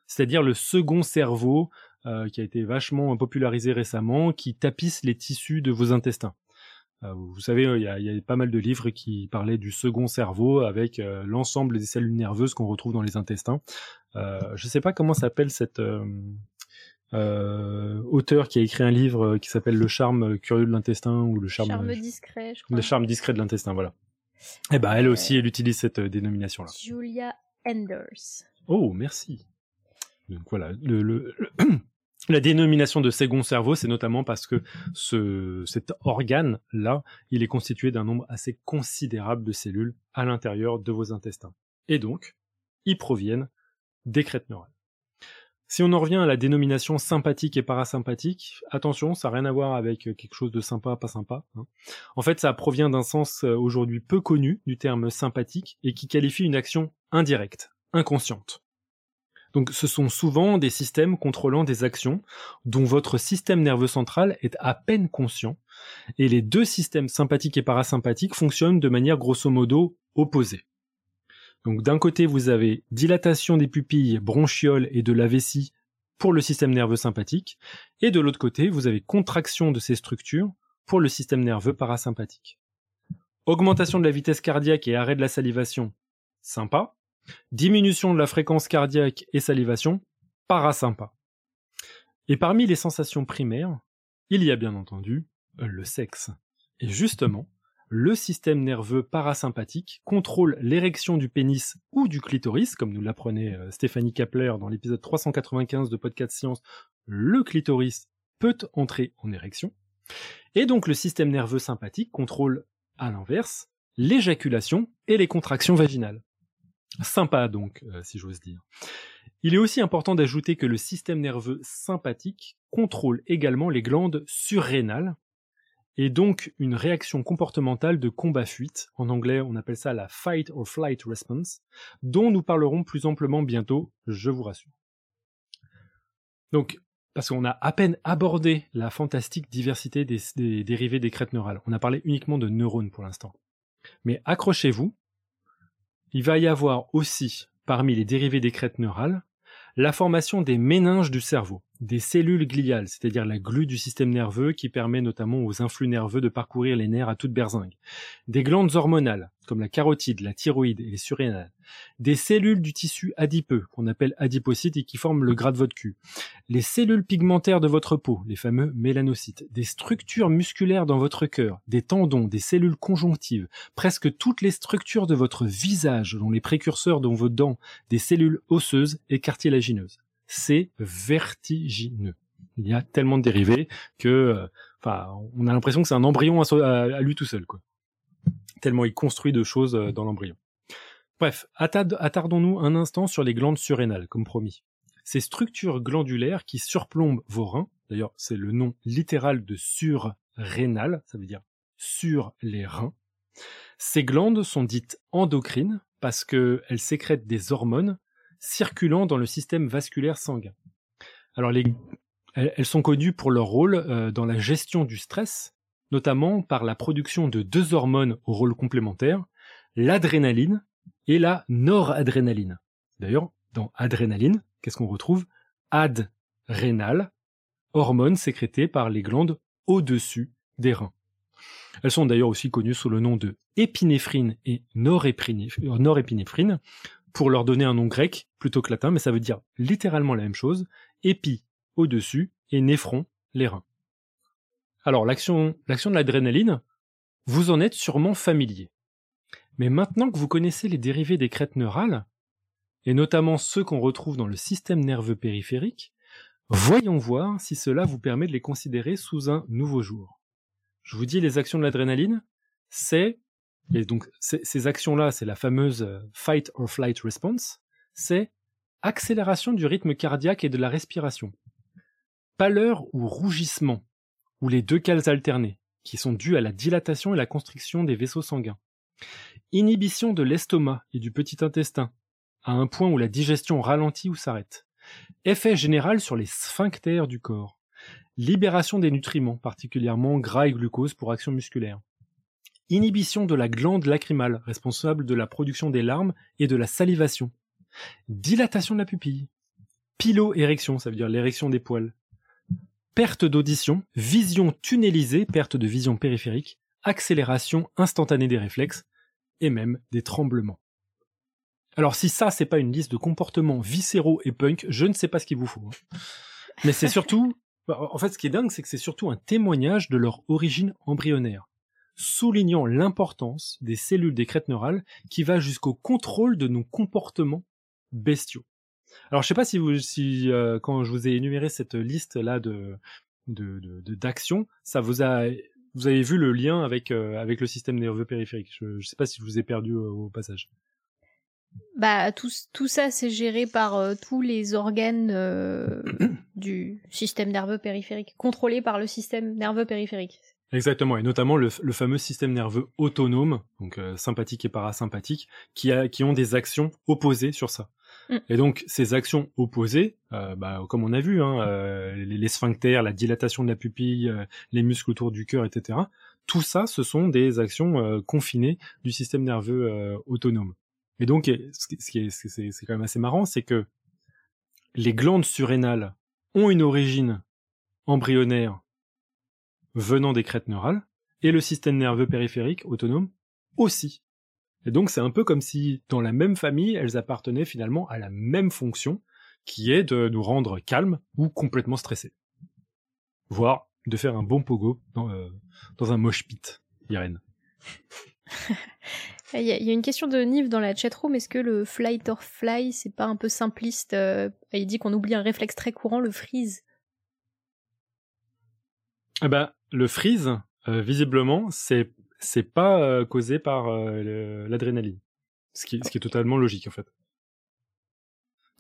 c'est-à-dire le second cerveau euh, qui a été vachement popularisé récemment, qui tapisse les tissus de vos intestins. Euh, vous savez, il y, a, pas mal de livres qui parlaient du second cerveau avec euh, l'ensemble des cellules nerveuses qu'on retrouve dans les intestins. je ne sais pas comment s'appelle cette auteur qui a écrit un livre qui s'appelle Le charme curieux de l'intestin ou le charme, charme discret, je crois. Le charme discret de l'intestin, voilà. Eh ben elle aussi, elle utilise cette dénomination-là. Julia Enders. Oh, merci. Donc voilà, le, le, la dénomination de second cerveau, c'est notamment parce que ce, cet organe-là, il est constitué d'un nombre assez considérable de cellules à l'intérieur de vos intestins. Et donc, ils proviennent des crêtes neurales. Si on en revient à la dénomination sympathique et parasympathique, attention, ça n'a rien à voir avec quelque chose de sympa, pas sympa. Hein. En fait, ça provient d'un sens euh, aujourd'hui peu connu du terme sympathique et qui qualifie une action indirecte, inconsciente. Donc ce sont souvent des systèmes contrôlant des actions dont votre système nerveux central est à peine conscient, et les deux systèmes sympathiques et parasympathiques fonctionnent de manière grosso modo opposée. Donc d'un côté, vous avez dilatation des pupilles, bronchioles et de la vessie pour le système nerveux sympathique, et de l'autre côté, vous avez contraction de ces structures pour le système nerveux parasympathique. Augmentation de la vitesse cardiaque et arrêt de la salivation, sympa. Diminution de la fréquence cardiaque et salivation, parasympa. Et parmi les sensations primaires, il y a bien entendu le sexe. Et justement, le système nerveux parasympathique contrôle l'érection du pénis ou du clitoris, comme nous l'apprenait euh, Stéphanie Kapler dans l'épisode 395 de Podcast Science, le clitoris peut entrer en érection. Et donc le système nerveux sympathique contrôle, à l'inverse, l'éjaculation et les contractions vaginales. Sympa donc, euh, si j'ose dire. Il est aussi important d'ajouter que le système nerveux sympathique contrôle également les glandes surrénales, et donc une réaction comportementale de combat-fuite. En anglais, on appelle ça la fight or flight response, dont nous parlerons plus amplement bientôt, je vous rassure. Donc, parce qu'on a à peine abordé la fantastique diversité des, des dérivés des crêtes neurales. On a parlé uniquement de neurones pour l'instant. Mais accrochez-vous, il va y avoir aussi, parmi les dérivés des crêtes neurales, la formation des méninges du cerveau des cellules gliales, c'est-à-dire la glu du système nerveux qui permet notamment aux influx nerveux de parcourir les nerfs à toute berzingue, des glandes hormonales, comme la carotide, la thyroïde et les surrénales, des cellules du tissu adipeux, qu'on appelle adipocytes et qui forment le gras de votre cul, les cellules pigmentaires de votre peau, les fameux mélanocytes, des structures musculaires dans votre cœur, des tendons, des cellules conjonctives, presque toutes les structures de votre visage, dont les précurseurs dont vos dents, des cellules osseuses et cartilagineuses c'est vertigineux. Il y a tellement de dérivés que, euh, enfin, on a l'impression que c'est un embryon à, lui tout seul, quoi. Tellement il construit de choses euh, dans l'embryon. Bref, attardons-nous un instant sur les glandes surrénales, comme promis. Ces structures glandulaires qui surplombent vos reins, d'ailleurs c'est le nom littéral de surrénal, ça veut dire sur les reins, Ces glandes sont dites endocrines parce qu'elles sécrètent des hormones circulant dans le système vasculaire sanguin. Alors les, elles, sont connues pour leur rôle euh, dans la gestion du stress, notamment par la production de deux hormones au rôle complémentaire, l'adrénaline et la noradrénaline. D'ailleurs, dans adrénaline, qu'est-ce qu'on retrouve? Adrénal, hormone sécrétée par les glandes au-dessus des reins. Elles sont d'ailleurs aussi connues sous le nom de épinéphrine et norépinéphrine, pour leur donner un nom grec plutôt que latin, mais ça veut dire littéralement la même chose, épi au-dessus et néphron les reins. Alors l'action, l'action de l'adrénaline, vous en êtes sûrement familier. Mais maintenant que vous connaissez les dérivés des crêtes neurales, et notamment ceux qu'on retrouve dans le système nerveux périphérique, voyons voir si cela vous permet de les considérer sous un nouveau jour. Je vous dis les actions de l'adrénaline, c'est, et donc ces actions-là, c'est la fameuse euh, fight or flight response, c'est accélération du rythme cardiaque et de la respiration, pâleur ou rougissement, ou les deux cales alternées, qui sont dues à la dilatation et la constriction des vaisseaux sanguins, Inhibition de l'estomac et du petit intestin, à un point où la digestion ralentit ou s'arrête. Effet général sur les sphincters du corps. Libération des nutriments, particulièrement gras et glucose pour action musculaire. Inhibition de la glande lacrymale, responsable de la production des larmes et de la salivation. Dilatation de la pupille. Pilo-érection, ça veut dire l'érection des poils. Perte d'audition, vision tunnelisée, perte de vision périphérique, accélération instantanée des réflexes, et même des tremblements. Alors si ça, c'est pas une liste de comportements viscéraux et punk, je ne sais pas ce qu'il vous faut. Hein. Mais c'est surtout, [LAUGHS] en fait, ce qui est dingue, c'est que c'est surtout un témoignage de leur origine embryonnaire, soulignant l'importance des cellules des crêtes neurales qui va jusqu'au contrôle de nos comportements bestiaux. Alors je sais pas si vous, si euh, quand je vous ai énuméré cette liste là de d'actions, ça vous a vous avez vu le lien avec, euh, avec le système nerveux périphérique. Je ne sais pas si je vous ai perdu euh, au passage. Bah tout, tout ça c'est géré par euh, tous les organes [CLEARS THROAT] du système nerveux périphérique, contrôlés par le système nerveux périphérique. Exactement, et notamment le, fameux système nerveux autonome, donc sympathique et parasympathique, qui, a, qui ont des actions opposées sur ça. Mm. Et donc ces actions opposées, euh, bah, comme on a vu, hein, euh, les, sphincters, la dilatation de la pupille, euh, les muscles autour du cœur, etc. Tout ça, ce sont des actions confinées du système nerveux autonome. Et donc, ce qui est, c'est quand même assez marrant, c'est que les glandes surrénales ont une origine embryonnaire venant des crêtes neurales, et le système nerveux périphérique autonome aussi. Et donc c'est un peu comme si dans la même famille, elles appartenaient finalement à la même fonction, qui est de nous rendre calmes ou complètement stressés. Voire de faire un bon pogo dans, euh, dans un mosh pit, Irène. [LAUGHS] Il y, a une question de Nive dans la chatroom. Est-ce que le flight or fly, c'est pas un peu simpliste euh, Il dit qu'on oublie un réflexe très courant, le freeze? Eh ben, le freeze, euh, visiblement, c'est c'est pas euh, causé par euh, l'adrénaline. Ce qui, ce qui est totalement logique en fait.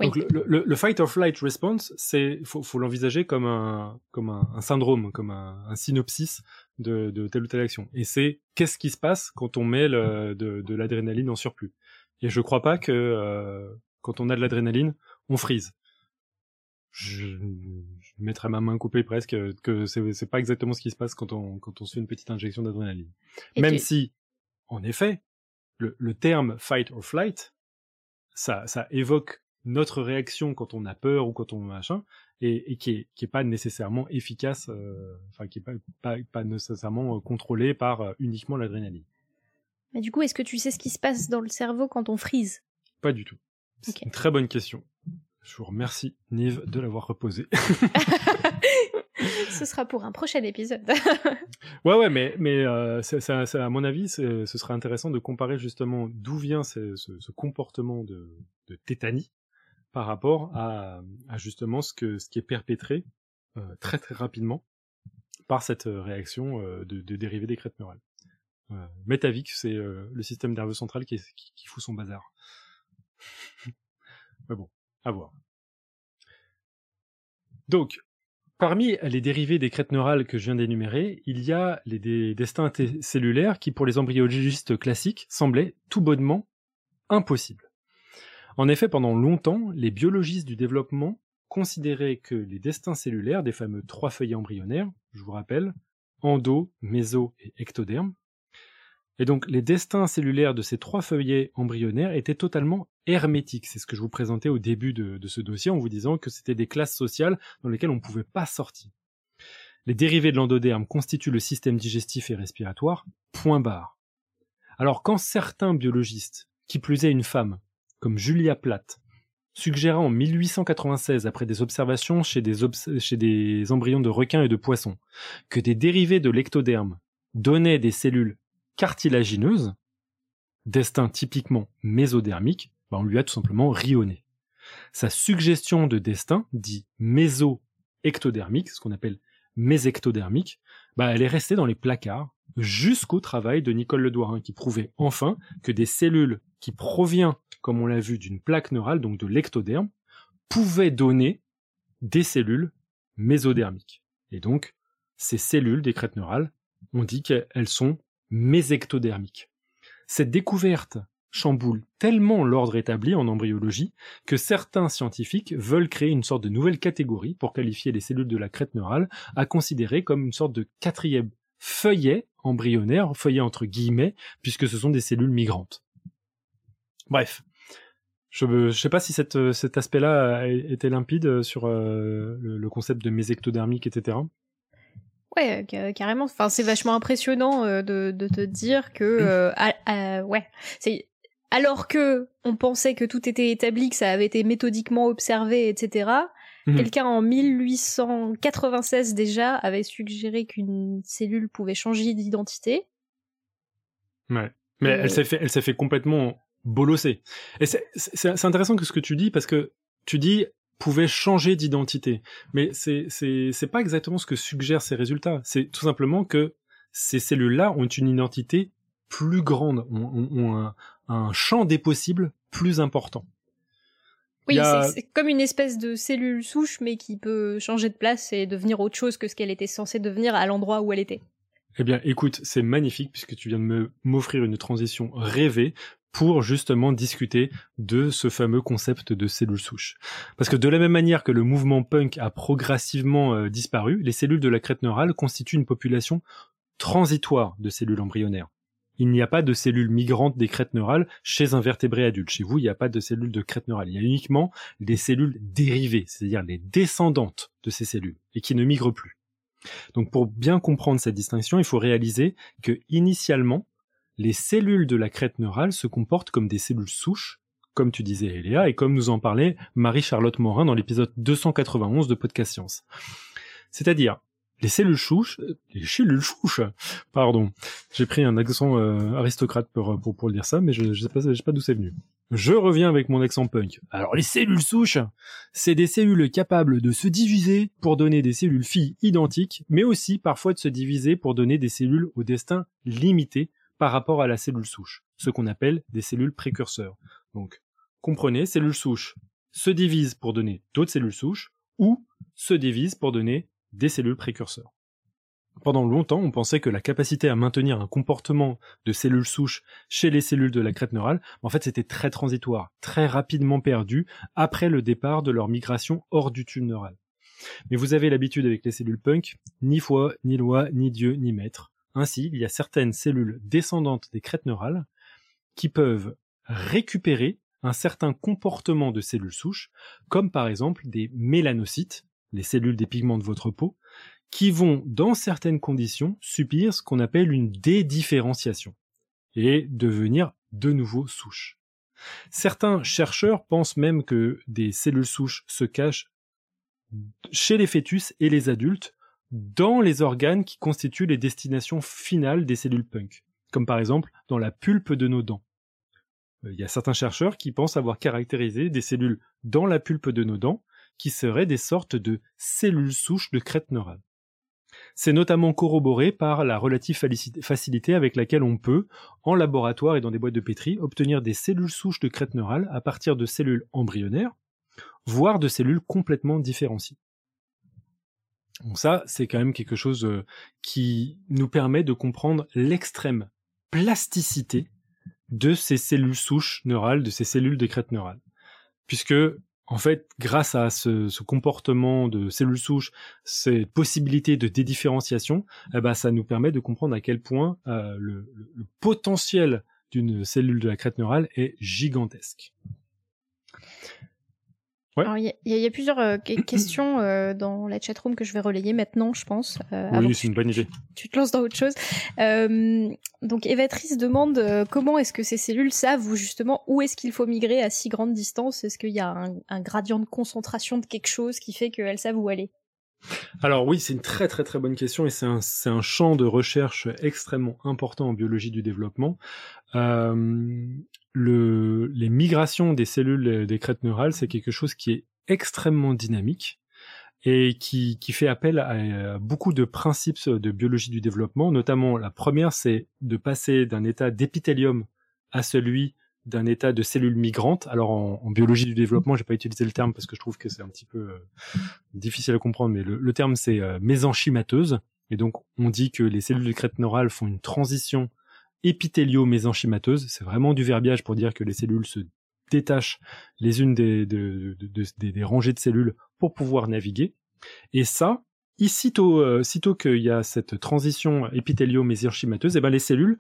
Donc le, le, le, fight or flight response, c'est faut, faut l'envisager comme un comme un, un syndrome, comme un, un, synopsis de, de telle ou telle action. Et c'est qu'est-ce qui se passe quand on met le, de, de l'adrénaline en surplus? Et je crois pas que euh, quand on a de l'adrénaline, on frise je, je mettrais ma main coupée presque que c'est pas exactement ce qui se passe quand on quand on se fait une petite injection d'adrénaline. Même si, en effet, le, le terme fight or flight, ça ça évoque notre réaction quand on a peur ou quand on machin et, et qui est qui est pas nécessairement efficace, euh, enfin qui est pas pas, pas nécessairement euh, contrôlé par euh, uniquement l'adrénaline. Mais du coup, est-ce que tu sais ce qui se passe dans le cerveau quand on frise? Pas du tout. C'est une très bonne question. Je vous remercie, Nive, de l'avoir reposé. [LAUGHS] [LAUGHS] ce sera pour un prochain épisode. [LAUGHS] ouais, ouais, mais, mais euh, à mon avis, ce serait intéressant de comparer justement d'où vient ce, ce, comportement de, de, tétanie par rapport à, à, justement ce, que, ce qui est perpétré euh, très très rapidement par cette réaction euh, de, de dérivés des crêtes neurales. Euh, Métavic, c'est euh, le système nerveux central qui, qui, qui fout son bazar. mais bon, à voir. Donc, Parmi les dérivés des crêtes neurales que je viens d'énumérer, il y a les des destins cellulaires qui, pour les embryologistes classiques, semblaient tout bonnement impossibles. En effet, pendant longtemps, les biologistes du développement considéraient que les destins cellulaires des fameux trois feuillets embryonnaires, je vous rappelle, endo, méso et ectoderme, et donc les destins cellulaires de ces trois feuillets embryonnaires étaient totalement hermétiques. C'est ce que je vous présentais au début de, ce dossier en vous disant que c'était des classes sociales dans lesquelles on ne pouvait pas sortir. Les dérivés de l'endoderme constituent le système digestif et respiratoire, point barre. Alors quand certains biologistes, qui plus est une femme, comme Julia Platt, suggéra en 1896, après des observations chez des, chez des embryons de requins et de poissons, que des dérivés de l'ectoderme donnaient des cellules cartilagineuses, destin typiquement mésodermique, bah, on lui a tout simplement rionné. Sa suggestion de destin, dit méso-ectodermique, ce qu'on appelle mésectodermique, bah, elle est restée dans les placards jusqu'au travail de Nicole Ledouarin, qui prouvait enfin que des cellules qui proviennent, comme on l'a vu, d'une plaque neurale, donc de l'ectoderme, pouvaient donner des cellules mésodermiques. Et donc, ces cellules des crêtes neurales, on dit qu'elles sont mésectodermiques. Cette découverte chamboule tellement l'ordre établi en embryologie que certains scientifiques veulent créer une sorte de nouvelle catégorie pour qualifier les cellules de la crête neurale à considérer comme une sorte de quatrième feuillet embryonnaire, feuillet entre guillemets, puisque ce sont des cellules migrantes. Bref. Je ne sais pas si cet aspect-là était limpide sur euh, le concept de mésectodermique, etc. Ouais, ca- carrément. Enfin, c'est vachement impressionnant euh, de, de te dire que, euh, ah, ah, ouais, c'est alors que on pensait que tout était établi, que ça avait été méthodiquement observé, etc. Mhm. Quelqu'un en 1896 déjà avait suggéré qu'une cellule pouvait changer d'identité. Ouais. Mais Euh. elle s'est fait, elle s'est fait complètement bolosser. Et c'est intéressant que ce que tu dis parce que tu dis pouvait changer d'identité. Mais c'est, c'est, c'est pas exactement ce que suggèrent ces résultats. C'est tout simplement que ces cellules-là ont une identité plus grande, ont, un, un champ des possibles plus important. Oui, a- c'est- c'est comme une espèce de cellule souche, mais qui peut changer de place et devenir autre chose que ce qu'elle était censée devenir à l'endroit où elle était. Eh bien, écoute, c'est magnifique puisque tu viens de me m'offrir une transition rêvée pour justement discuter de ce fameux concept de cellules souches. Parce que de la même manière que le mouvement punk a progressivement euh, disparu, les cellules de la crête neurale constituent une population transitoire de cellules embryonnaires. Il n'y a pas de cellules migrantes des crêtes neurales chez un vertébré adulte. Chez vous, il n'y a pas de cellules de crête neurale. Il y a uniquement des cellules dérivées, c'est-à-dire les descendantes de ces cellules, et qui ne migrent plus. Donc pour bien comprendre cette distinction, il faut réaliser que initialement, les cellules de la crête neurale se comportent comme des cellules souches, comme tu disais Eléa, et comme nous en parlait Marie-Charlotte Morin dans l'épisode 291 de Podcast Science. C'est-à-dire, les cellules souches, euh, les cellules souches, pardon, j'ai pris un accent euh, aristocrate pour, pour, pour dire ça, mais je, je sais pas, je sais pas d'où c'est venu. Je reviens avec mon accent punk. Alors les cellules souches, c'est des cellules capables de se diviser pour donner des cellules filles identiques, mais aussi parfois de se diviser pour donner des cellules au destin limité par rapport à la cellule souche, ce qu'on appelle des cellules précurseurs. Donc, comprenez, cellules souches se divisent pour donner d'autres cellules souches ou se divisent pour donner des cellules précurseurs. Pendant longtemps, on pensait que la capacité à maintenir un comportement de cellules souches chez les cellules de la crête neurale, en fait, c'était très transitoire, très rapidement perdu après le départ de leur migration hors du tube neural. Mais vous avez l'habitude avec les cellules punk, ni foi, ni loi, ni Dieu, ni maître. Ainsi, il y a certaines cellules descendantes des crêtes neurales qui peuvent récupérer un certain comportement de cellules souches, comme par exemple des mélanocytes, les cellules des pigments de votre peau, qui vont, dans certaines conditions, subir ce qu'on appelle une dédifférenciation et devenir de nouveau souches. Certains chercheurs pensent même que des cellules souches se cachent chez les fœtus et les adultes dans les organes qui constituent les destinations finales des cellules punk, comme par exemple dans la pulpe de nos dents. Il y a certains chercheurs qui pensent avoir caractérisé des cellules dans la pulpe de nos dents qui seraient des sortes de cellules souches de crête neurale. C'est notamment corroboré par la relative facilité avec laquelle on peut, en laboratoire et dans des boîtes de pétri, obtenir des cellules souches de crête neurale à partir de cellules embryonnaires, voire de cellules complètement différenciées. Donc ça, c'est quand même quelque chose euh, qui nous permet de comprendre l'extrême plasticité de ces cellules souches neurales, de ces cellules de crête neurale. Puisque, en fait, grâce à ce, comportement de cellules souches, ces possibilités de dédifférenciation, eh ben, ça nous permet de comprendre à quel point euh, le potentiel d'une cellule de la crête neurale est gigantesque. Ouais. Alors, il y, a- il y a plusieurs euh, que- questions euh, dans la chatroom que je vais relayer maintenant, je pense. euh, Oui, c'est une bonne idée. tu te lances dans autre chose. Euh, donc Evatrice demande euh, comment est-ce que ces cellules savent ou justement où est-ce qu'il faut migrer à si grande distance? Est-ce qu'il y a un, un gradient de concentration de quelque chose qui fait qu'elles savent où aller? Alors oui, c'est une très très très bonne question et c'est un, champ de recherche extrêmement important en biologie du développement. Euh, le, les migrations des cellules des crêtes neurales, c'est quelque chose qui est extrêmement dynamique et qui, fait appel à, à beaucoup de principes de biologie du développement. Notamment, la première, c'est de passer d'un état d'épithélium à celui d'un état de cellules migrantes. Alors en, biologie du développement, j'ai pas utilisé le terme parce que je trouve que c'est un petit peu euh, difficile à comprendre, mais le, terme c'est euh, mésenchymateuse. Et donc on dit que les cellules de crête neurale font une transition épithélio-mésenchymateuse. C'est vraiment du verbiage pour dire que les cellules se détachent les unes des, de- de- de- des, des rangées de cellules pour pouvoir naviguer. Et ça, ici, euh, sitôt qu'il y a cette transition épithélio-mésenchymateuse, et ben les cellules,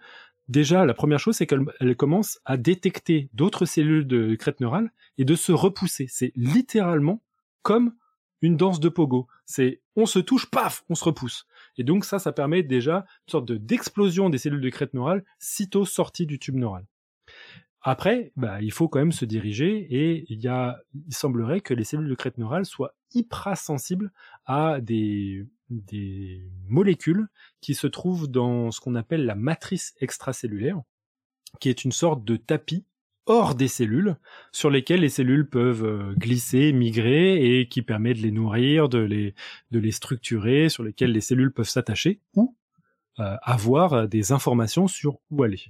déjà, la première chose, c'est qu'elles elles commencent à détecter d'autres cellules de crête neurale et de se repousser. C'est littéralement comme une danse de pogo. C'est on se touche, paf, on se repousse. Et donc ça, ça permet déjà une sorte de d'explosion des cellules de crête neurale sitôt sorties du tube neural. Après, bah, il faut quand même se diriger et il y a, il semblerait que les cellules de crête neurale soient hyper sensibles à des, des molécules qui se trouvent dans ce qu'on appelle la matrice extracellulaire, qui est une sorte de tapis hors des cellules, sur lesquels les cellules peuvent euh, glisser, migrer, et qui permet de les nourrir, de les, de les structurer, sur lesquels les cellules peuvent s'attacher, ou euh, avoir euh, des informations sur où aller.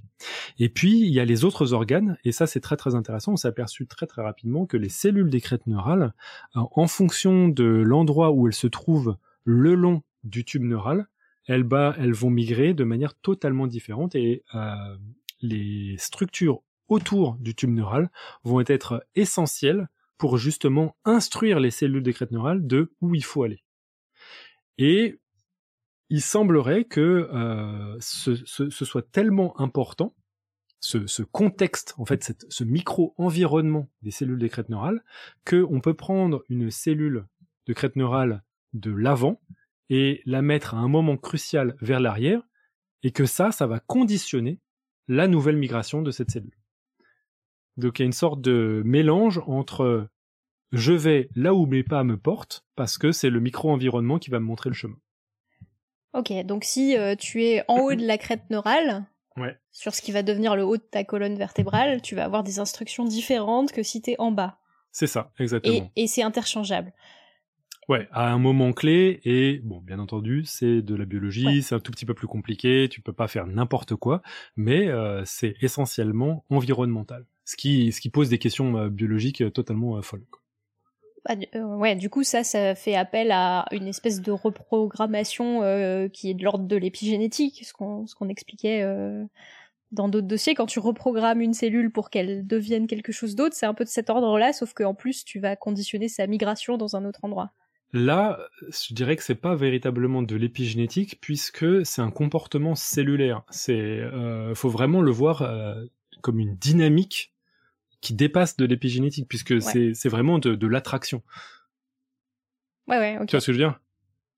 Et puis, il y a les autres organes, et ça c'est très très intéressant, on s'est aperçu très très rapidement que les cellules des crêtes neurales, en fonction de l'endroit où elles se trouvent le long du tube neural, elles, vont migrer de manière totalement différente, et euh, les structures autour du tube neural vont être essentielles pour justement instruire les cellules des crêtes neurales de où il faut aller. Et il semblerait que euh, ce, soit tellement important, ce, contexte, en fait, ce micro-environnement des cellules des crêtes neurales, qu'on peut prendre une cellule de crête neurale de l'avant et la mettre à un moment crucial vers l'arrière, et que ça, ça va conditionner la nouvelle migration de cette cellule. Donc il y a une sorte de mélange entre je vais là où mes pas me portent, parce que c'est le micro-environnement qui va me montrer le chemin. Ok, donc si euh, tu es en haut de la crête neurale, Ouais. sur ce qui va devenir le haut de ta colonne vertébrale, tu vas avoir des instructions différentes que si tu es en bas. C'est ça, Et, exactement. et c'est interchangeable. Ouais, à un moment clé, et bon, bien entendu, c'est de la biologie, Ouais. c'est un tout petit peu plus compliqué, tu peux pas faire n'importe quoi, mais euh, c'est essentiellement environnemental. Ce qui, ce qui pose des questions euh, biologiques euh, totalement euh, folles. quoi. Bah, du- ouais, du coup, ça, ça fait appel à une espèce de reprogrammation qui est de l'ordre de l'épigénétique, ce qu'on ce qu'on expliquait dans d'autres dossiers. Quand tu reprogrammes une cellule pour qu'elle devienne quelque chose d'autre, c'est un peu de cet ordre-là, sauf qu'en plus, tu vas conditionner sa migration dans un autre endroit. Là, je dirais que c'est pas véritablement de l'épigénétique puisque c'est un comportement cellulaire. C'est, euh, faut vraiment le voir euh, comme une dynamique qui dépasse de l'épigénétique puisque c'est, c'est vraiment de, de l'attraction. Ouais, ouais, ok. Tu vois ce que je veux dire?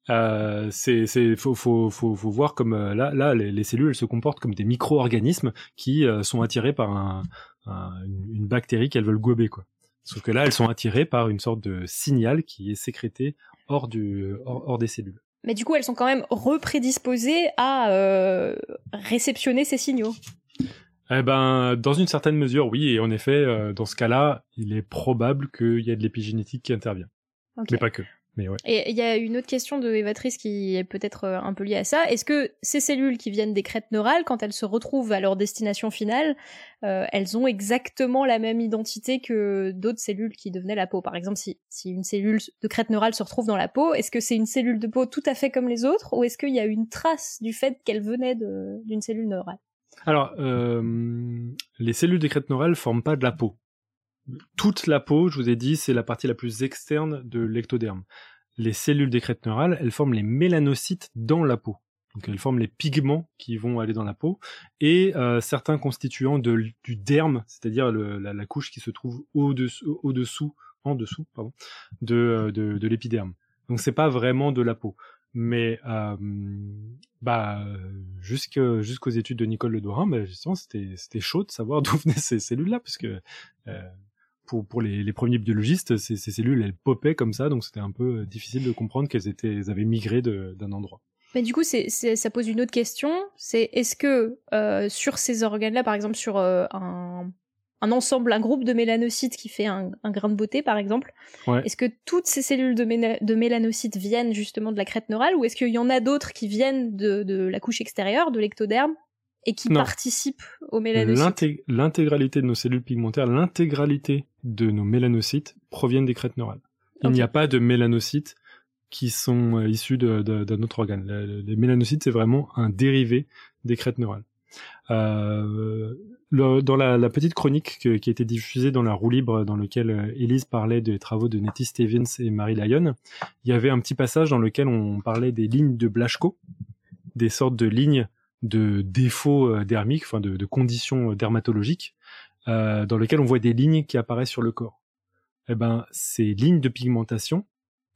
Euh, c'est, c'est, faut, faut, faut, faut voir comme euh, là, là, les, les cellules elles se comportent comme des micro-organismes qui euh, sont attirés par un, un- une une bactérie qu'elles veulent gober, quoi. Sauf que là, elles sont attirées par une sorte de signal qui est sécrété hors du, hors, hors des cellules. Mais du coup, elles sont quand même reprédisposées à euh, réceptionner ces signaux. Eh ben, dans une certaine mesure, oui. Et en effet, euh, dans ce cas-là, il est probable qu'il y a de l'épigénétique qui intervient. Mais pas que. Mais ouais. Et il y a une autre question de Evatrice qui est peut-être euh, un peu liée à ça. Est-ce que ces cellules qui viennent des crêtes neurales, quand elles se retrouvent à leur destination finale, euh, elles ont exactement la même identité que d'autres cellules qui devenaient la peau? Par exemple, si, si une cellule de crête neurale se retrouve dans la peau, est-ce que c'est une cellule de peau tout à fait comme les autres ou est-ce qu'il y a une trace du fait qu'elle venait d'une cellule neurale? Alors, euh, les cellules des crêtes neurales forment pas de la peau. Toute la peau, je vous ai dit, c'est la partie la plus externe de l'ectoderme. Les cellules des crêtes neurales, elles forment les mélanocytes dans la peau. Donc elles forment les pigments qui vont aller dans la peau et euh, certains constituants du derme, c'est-à-dire la, couche qui se trouve au-dessous, au-dessous, en dessous, pardon, de, euh, de, de l'épiderme. Donc c'est pas vraiment de la peau, mais euh, bah jusqu'aux études de Nicole Le Dorin, bah, justement c'était c'était chaud de savoir [LAUGHS] d'où venaient ces cellules-là, parce que euh, pour pour les, les premiers biologistes, ces, ces cellules elles popaient comme ça, donc c'était un peu euh, difficile de comprendre qu'elles étaient elles avaient migré d'un endroit. Mais du coup, ça pose une autre question. C'est est-ce que euh, sur ces organes-là, par exemple sur euh, un, un ensemble, un groupe de mélanocytes qui fait un, un grain de beauté, par exemple, Ouais. est-ce que toutes ces cellules de, mélanocytes viennent justement de la crête neurale ou est-ce qu'il y en a d'autres qui viennent de, de la couche extérieure, de l'ectoderme, et qui Non. participent aux mélanocytes? L'inté- L'intégralité de nos cellules pigmentaires, l'intégralité de nos mélanocytes proviennent des crêtes neurales. Il n'y a pas de mélanocytes qui sont euh, issus d'un autre organe. Le- le- Les mélanocytes, c'est vraiment un dérivé des crêtes neurales. Euh, le- dans la, la petite chronique que- qui a été diffusée dans la roue libre, dans lequel euh, Elise parlait des travaux de Nettie Stevens et Mary Lyon, il y avait un petit passage dans lequel on parlait des lignes de Blaschko, des sortes de lignes de défauts dermiques, enfin de, de conditions dermatologiques, euh, dans lesquelles on voit des lignes qui apparaissent sur le corps. Eh ben, ces lignes de pigmentation,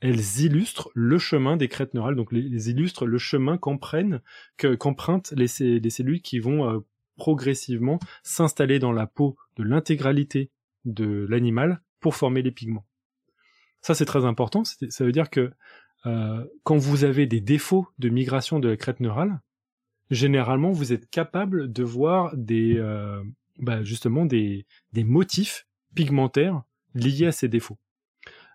elles illustrent le chemin des crêtes neurales, donc les, les illustrent le chemin qu'empruntent que, qu'empruntent les, cellules qui vont euh, progressivement s'installer dans la peau de l'intégralité de l'animal pour former les pigments. Ça, c'est très important. Ça veut dire que euh, quand vous avez des défauts de migration de la crête neurale, généralement, vous êtes capable de voir des, bah, justement des, des motifs pigmentaires liés à ces défauts.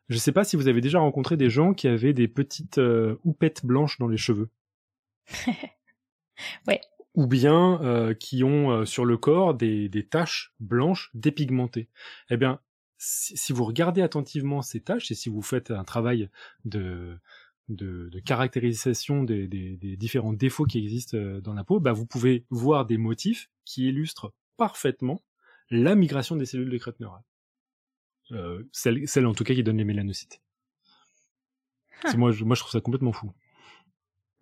Je ne sais pas si vous avez déjà rencontré des gens qui avaient des petites euh, houpettes blanches dans les cheveux. [LAUGHS] Ouais. Ou bien euh, qui ont euh, sur le corps des, des taches blanches dépigmentées. Eh bien, si, si vous regardez attentivement ces taches et si vous faites un travail de, de, de caractérisation des, des, des différents défauts qui existent euh, dans la peau, bah, vous pouvez voir des motifs qui illustrent parfaitement la migration des cellules de crête neurale. Euh, celle, celle en tout cas qui donne les mélanocytes. Ah. Moi, je, moi, je trouve ça complètement fou.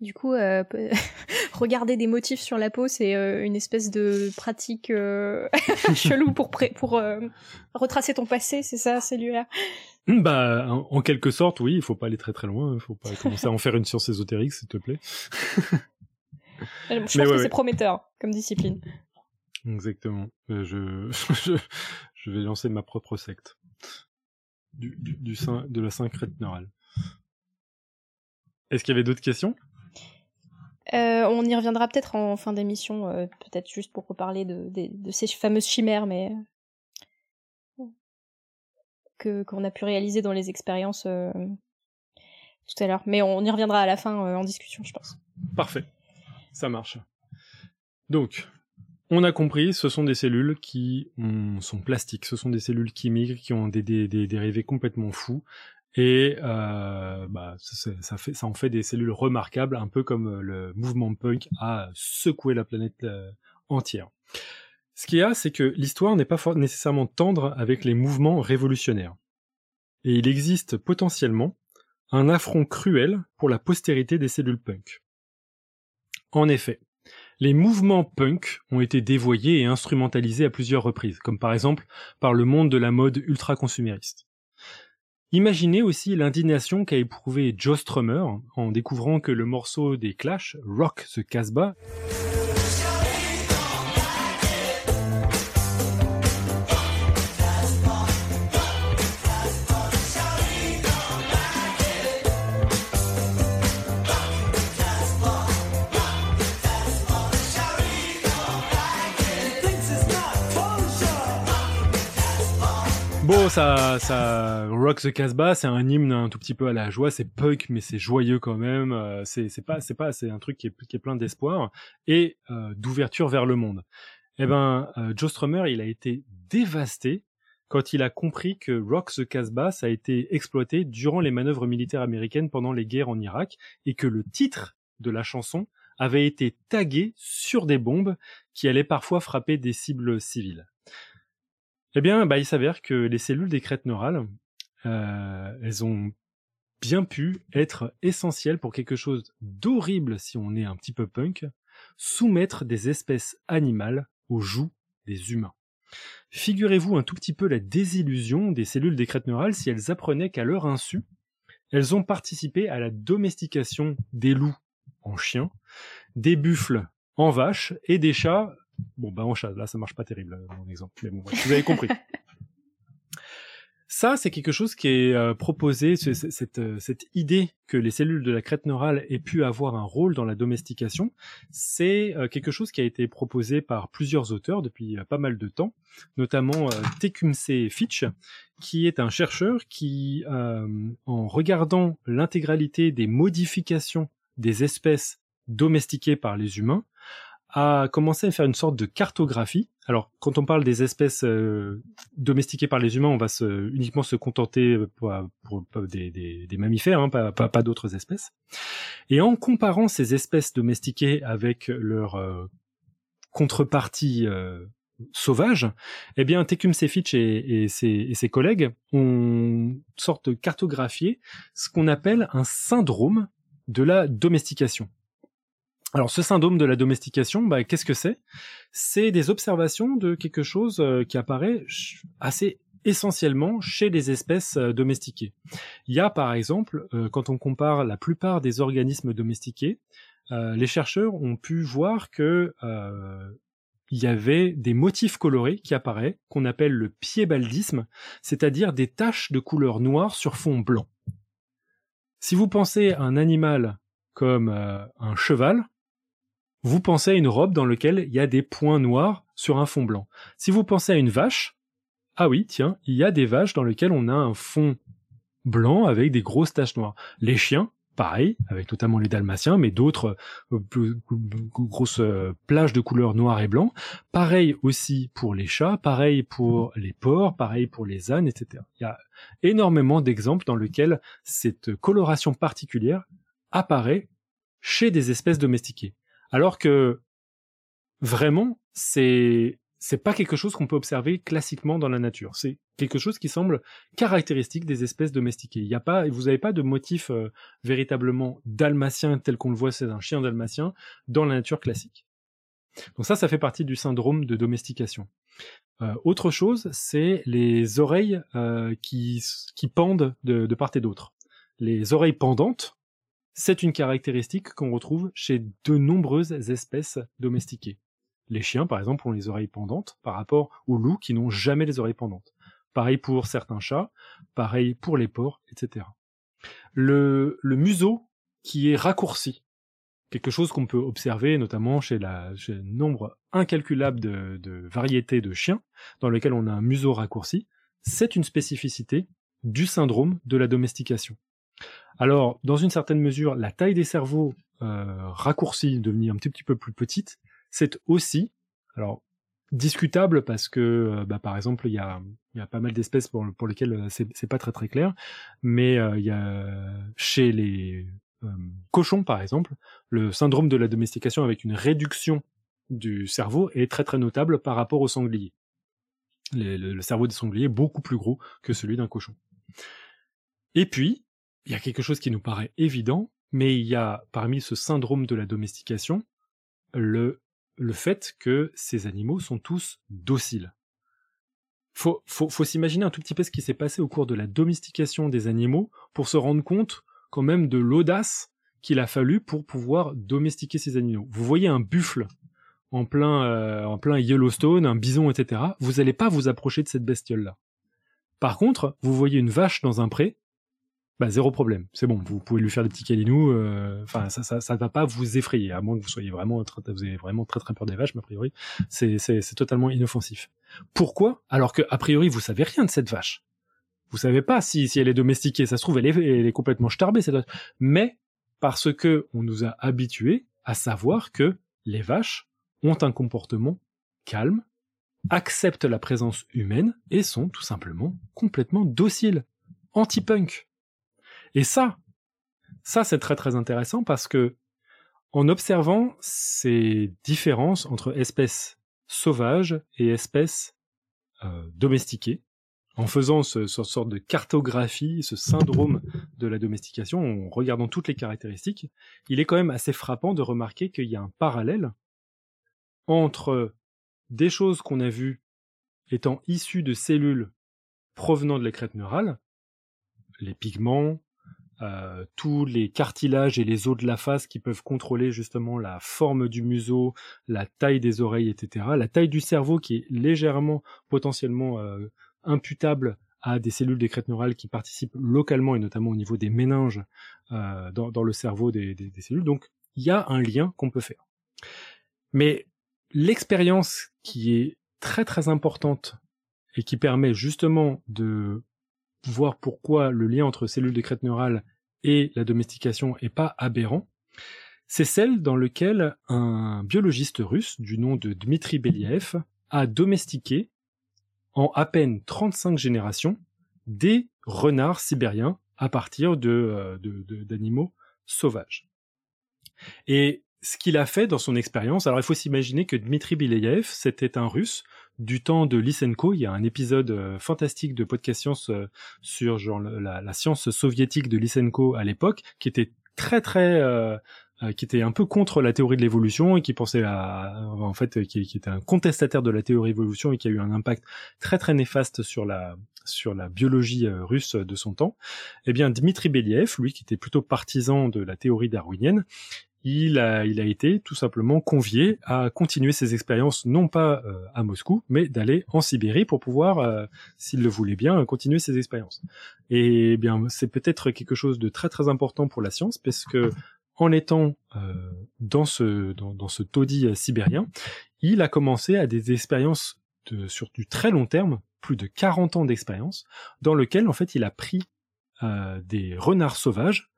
Du coup, euh, [LAUGHS] regarder des motifs sur la peau, c'est euh, une espèce de pratique euh, [LAUGHS] chelou pour, retracer ton passé, c'est ça, celui-là Hum, Bah, en, en quelque sorte, oui, il faut pas aller très très loin, il faut pas commencer à en faire une science ésotérique, s'il te plaît. [LAUGHS] Je Mais pense ouais, que ouais. c'est prometteur comme discipline. Exactement. Euh, je, [LAUGHS] je, je vais lancer ma propre secte. Du, du, du sein, de la syncrète neurale. Est-ce qu'il y avait d'autres questions? Euh, on y reviendra peut-être en fin d'émission, euh, peut-être juste pour reparler de, de, de ces fameuses chimères, mais que qu'on a pu réaliser dans les expériences tout à l'heure. Mais on y reviendra à la fin en discussion, je pense. Parfait. Ça marche. Donc, on a compris, ce sont des cellules qui ont- sont plastiques, ce sont des cellules qui migrent, qui ont des, dérivés complètement fous. Et euh, bah, ça, en fait des cellules remarquables, un peu comme euh, le mouvement punk a secoué la planète euh, entière. Ce qu'il y a, c'est que l'histoire n'est pas nécessairement tendre avec les mouvements révolutionnaires. Et il existe potentiellement un affront cruel pour la postérité des cellules punk. En effet, les mouvements punk ont été dévoyés et instrumentalisés à plusieurs reprises, comme par exemple par le monde de la mode ultra-consumériste. Imaginez aussi l'indignation qu'a éprouvé Joe Strummer en découvrant que le morceau des Clash, Rock the Casbah, ça, ça, Rock the Casbah, c'est un hymne un tout petit peu à la joie. C'est punk, mais c'est joyeux quand même. Euh, C'est, pas, c'est pas, c'est un truc qui est, qui est plein d'espoir et euh, d'ouverture vers le monde. Eh ben, euh, Joe Strummer, il a été dévasté quand il a compris que Rock the Casbah, ça a été exploité durant les manœuvres militaires américaines pendant les guerres en Irak et que le titre de la chanson avait été tagué sur des bombes qui allaient parfois frapper des cibles civiles. Eh bien, bah, il s'avère que les cellules des crêtes neurales, euh, elles ont bien pu être essentielles pour quelque chose d'horrible si on est un petit peu punk, soumettre des espèces animales aux joues des humains. Figurez-vous un tout petit peu la désillusion des cellules des crêtes neurales si elles apprenaient qu'à leur insu, elles ont participé à la domestication des loups en chiens, des buffles en vaches et des chats Bon, bah en chat, là ça marche pas terrible, euh, mon exemple. Mais bon, vous avez compris. [LAUGHS] Ça, c'est quelque chose qui est euh, proposé, cette, euh, cette idée que les cellules de la crête neurale aient pu avoir un rôle dans la domestication, c'est quelque chose qui a été proposé par plusieurs auteurs depuis pas mal de temps, notamment Tecumseh Fitch, qui est un chercheur qui, en regardant l'intégralité des modifications des espèces domestiquées par les humains, a commencé à faire une sorte de cartographie. Alors, quand on parle des espèces euh, domestiquées par les humains, on va uniquement se contenter pour, pour, des, des, mammifères, hein, pas, d'autres espèces. Et en comparant ces espèces domestiquées avec leur euh, contrepartie euh, sauvage, eh bien, Tecumseh Fitch et, ses, collègues ont sorte de cartographier ce qu'on appelle un syndrome de la domestication. Alors ce syndrome de la domestication, bah, qu'est-ce que c'est? C'est des observations de quelque chose euh, qui apparaît assez essentiellement chez les espèces euh, domestiquées. Il y a par exemple, euh, quand on compare la plupart des organismes domestiqués, les chercheurs ont pu voir que il y avait des motifs colorés qui apparaissent, qu'on appelle le piébaldisme, c'est-à-dire des taches de couleur noire sur fond blanc. Si vous pensez à un animal comme un cheval, vous pensez à une robe dans laquelle il y a des points noirs sur un fond blanc. Si vous pensez à une vache, ah oui, tiens, il y a des vaches dans lesquelles on a un fond blanc avec des grosses taches noires. Les chiens, pareil, avec notamment les dalmatiens, mais d'autres euh, grosses euh, plages de couleurs noir et blanc. Pareil aussi pour les chats, pareil pour les porcs, pareil pour les ânes, etc. Il y a énormément d'exemples dans lesquels cette coloration particulière apparaît chez des espèces domestiquées. Alors que vraiment, c'est c'est pas quelque chose qu'on peut observer classiquement dans la nature. C'est quelque chose qui semble caractéristique des espèces domestiquées. Il y a pas, vous n'avez pas de motif euh, véritablement dalmatien tel qu'on le voit, c'est un chien dalmatien dans la nature classique. Donc ça, ça fait partie du syndrome de domestication. Euh, autre chose, c'est les oreilles euh, qui, qui pendent de, de part et d'autre. Les oreilles pendantes, c'est une caractéristique qu'on retrouve chez de nombreuses espèces domestiquées. Les chiens, par exemple, ont les oreilles pendantes par rapport aux loups qui n'ont jamais les oreilles pendantes. Pareil pour certains chats, pareil pour les porcs, etc. Le, museau qui est raccourci, quelque chose qu'on peut observer notamment chez, le nombre incalculable de, de variétés de chiens dans lesquels on a un museau raccourci, c'est une spécificité du syndrome de la domestication. Alors, dans une certaine mesure, la taille des cerveaux euh, raccourcie, devenir un petit, peu plus petite, c'est aussi, alors discutable parce que, euh, bah, par exemple, il y a, pas mal d'espèces pour, lesquelles euh, c'est pas très très clair, mais il y a chez les cochons, par exemple, le syndrome de la domestication avec une réduction du cerveau est très très notable par rapport au sanglier. le cerveau des sangliers est beaucoup plus gros que celui d'un cochon. Et puis, il y a quelque chose qui nous paraît évident, mais il y a parmi ce syndrome de la domestication le, le fait que ces animaux sont tous dociles. Faut, faut, s'imaginer un tout petit peu ce qui s'est passé au cours de la domestication des animaux pour se rendre compte quand même de l'audace qu'il a fallu pour pouvoir domestiquer ces animaux. Vous voyez un buffle en plein, euh, en plein Yellowstone, un bison, etc. Vous n'allez pas vous approcher de cette bestiole-là. Par contre, vous voyez une vache dans un pré, bah, zéro problème. C'est bon, vous pouvez lui faire des petits câlinous. Euh, enfin, ça, ça, ça va pas vous effrayer, à moins que vous soyez vraiment, très, vous vraiment très très peur des vaches, mais a priori, c'est, c'est, c'est totalement inoffensif. Pourquoi? Alors que a priori, vous savez rien de cette vache. Vous savez pas si, si elle est domestiquée. Ça se trouve, elle est, elle est complètement starbée, cette vache. Mais parce que on nous a habitués à savoir que les vaches ont un comportement calme, acceptent la présence humaine et sont tout simplement complètement dociles, anti-punk. Et ça, ça c'est très très intéressant parce que en observant ces différences entre espèces sauvages et espèces euh, domestiquées, en faisant ce, ce, sorte de cartographie, ce syndrome de la domestication, en regardant toutes les caractéristiques, il est quand même assez frappant de remarquer qu'il y a un parallèle entre des choses qu'on a vues étant issues de cellules provenant de la crête neurale, les pigments, euh, tous les cartilages et les os de la face qui peuvent contrôler justement la forme du museau, la taille des oreilles, etc. La taille du cerveau qui est légèrement potentiellement euh, imputable à des cellules des crêtes neurales qui participent localement et notamment au niveau des méninges euh, dans, dans, le cerveau des, des, des cellules. Donc il y a un lien qu'on peut faire. Mais l'expérience qui est très très importante et qui permet justement de voir pourquoi le lien entre cellules de crête neurale et la domestication est pas aberrant, c'est celle dans laquelle un biologiste russe du nom de Dmitri Belyaev a domestiqué en à peine 35 générations des renards sibériens à partir de, d'animaux sauvages. Et ce qu'il a fait dans son expérience, alors il faut s'imaginer que Dmitri Belyaev, c'était un russe du temps de Lysenko. Il y a un épisode euh, fantastique de podcast science euh, sur genre la, science soviétique de Lysenko à l'époque, qui était très très euh, euh qui était un peu contre la théorie de l'évolution et qui pensait à en fait qui, qui, était un contestataire de la théorie de l'évolution et qui a eu un impact très très néfaste sur la sur la biologie russe de son temps. Eh bien Dmitri Believ, lui qui était plutôt partisan de la théorie darwinienne, il a, été tout simplement convié à continuer ses expériences, non pas euh, à Moscou, mais d'aller en Sibérie pour pouvoir, euh, s'il le voulait bien, continuer ses expériences. Et eh bien, c'est peut-être quelque chose de très très important pour la science, parce que en étant euh, dans ce taudis sibérien, il a commencé à des expériences de, sur du très long terme, plus de 40 ans d'expérience, dans lequel en fait il a pris des renards sauvages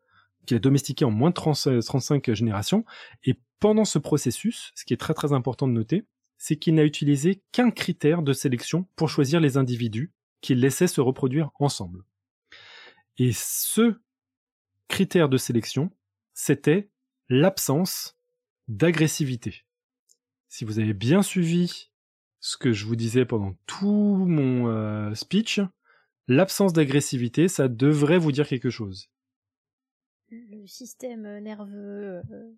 qu'il a domestiqué en moins de 30, 35 générations. Et pendant ce processus, ce qui est très très important de noter, c'est qu'il n'a utilisé qu'un critère de sélection pour choisir les individus qu'il laissait se reproduire ensemble. Et ce critère de sélection, c'était l'absence d'agressivité. Si vous avez bien suivi ce que je vous disais pendant tout mon euh, speech, l'absence d'agressivité, ça devrait vous dire quelque chose le système nerveux euh,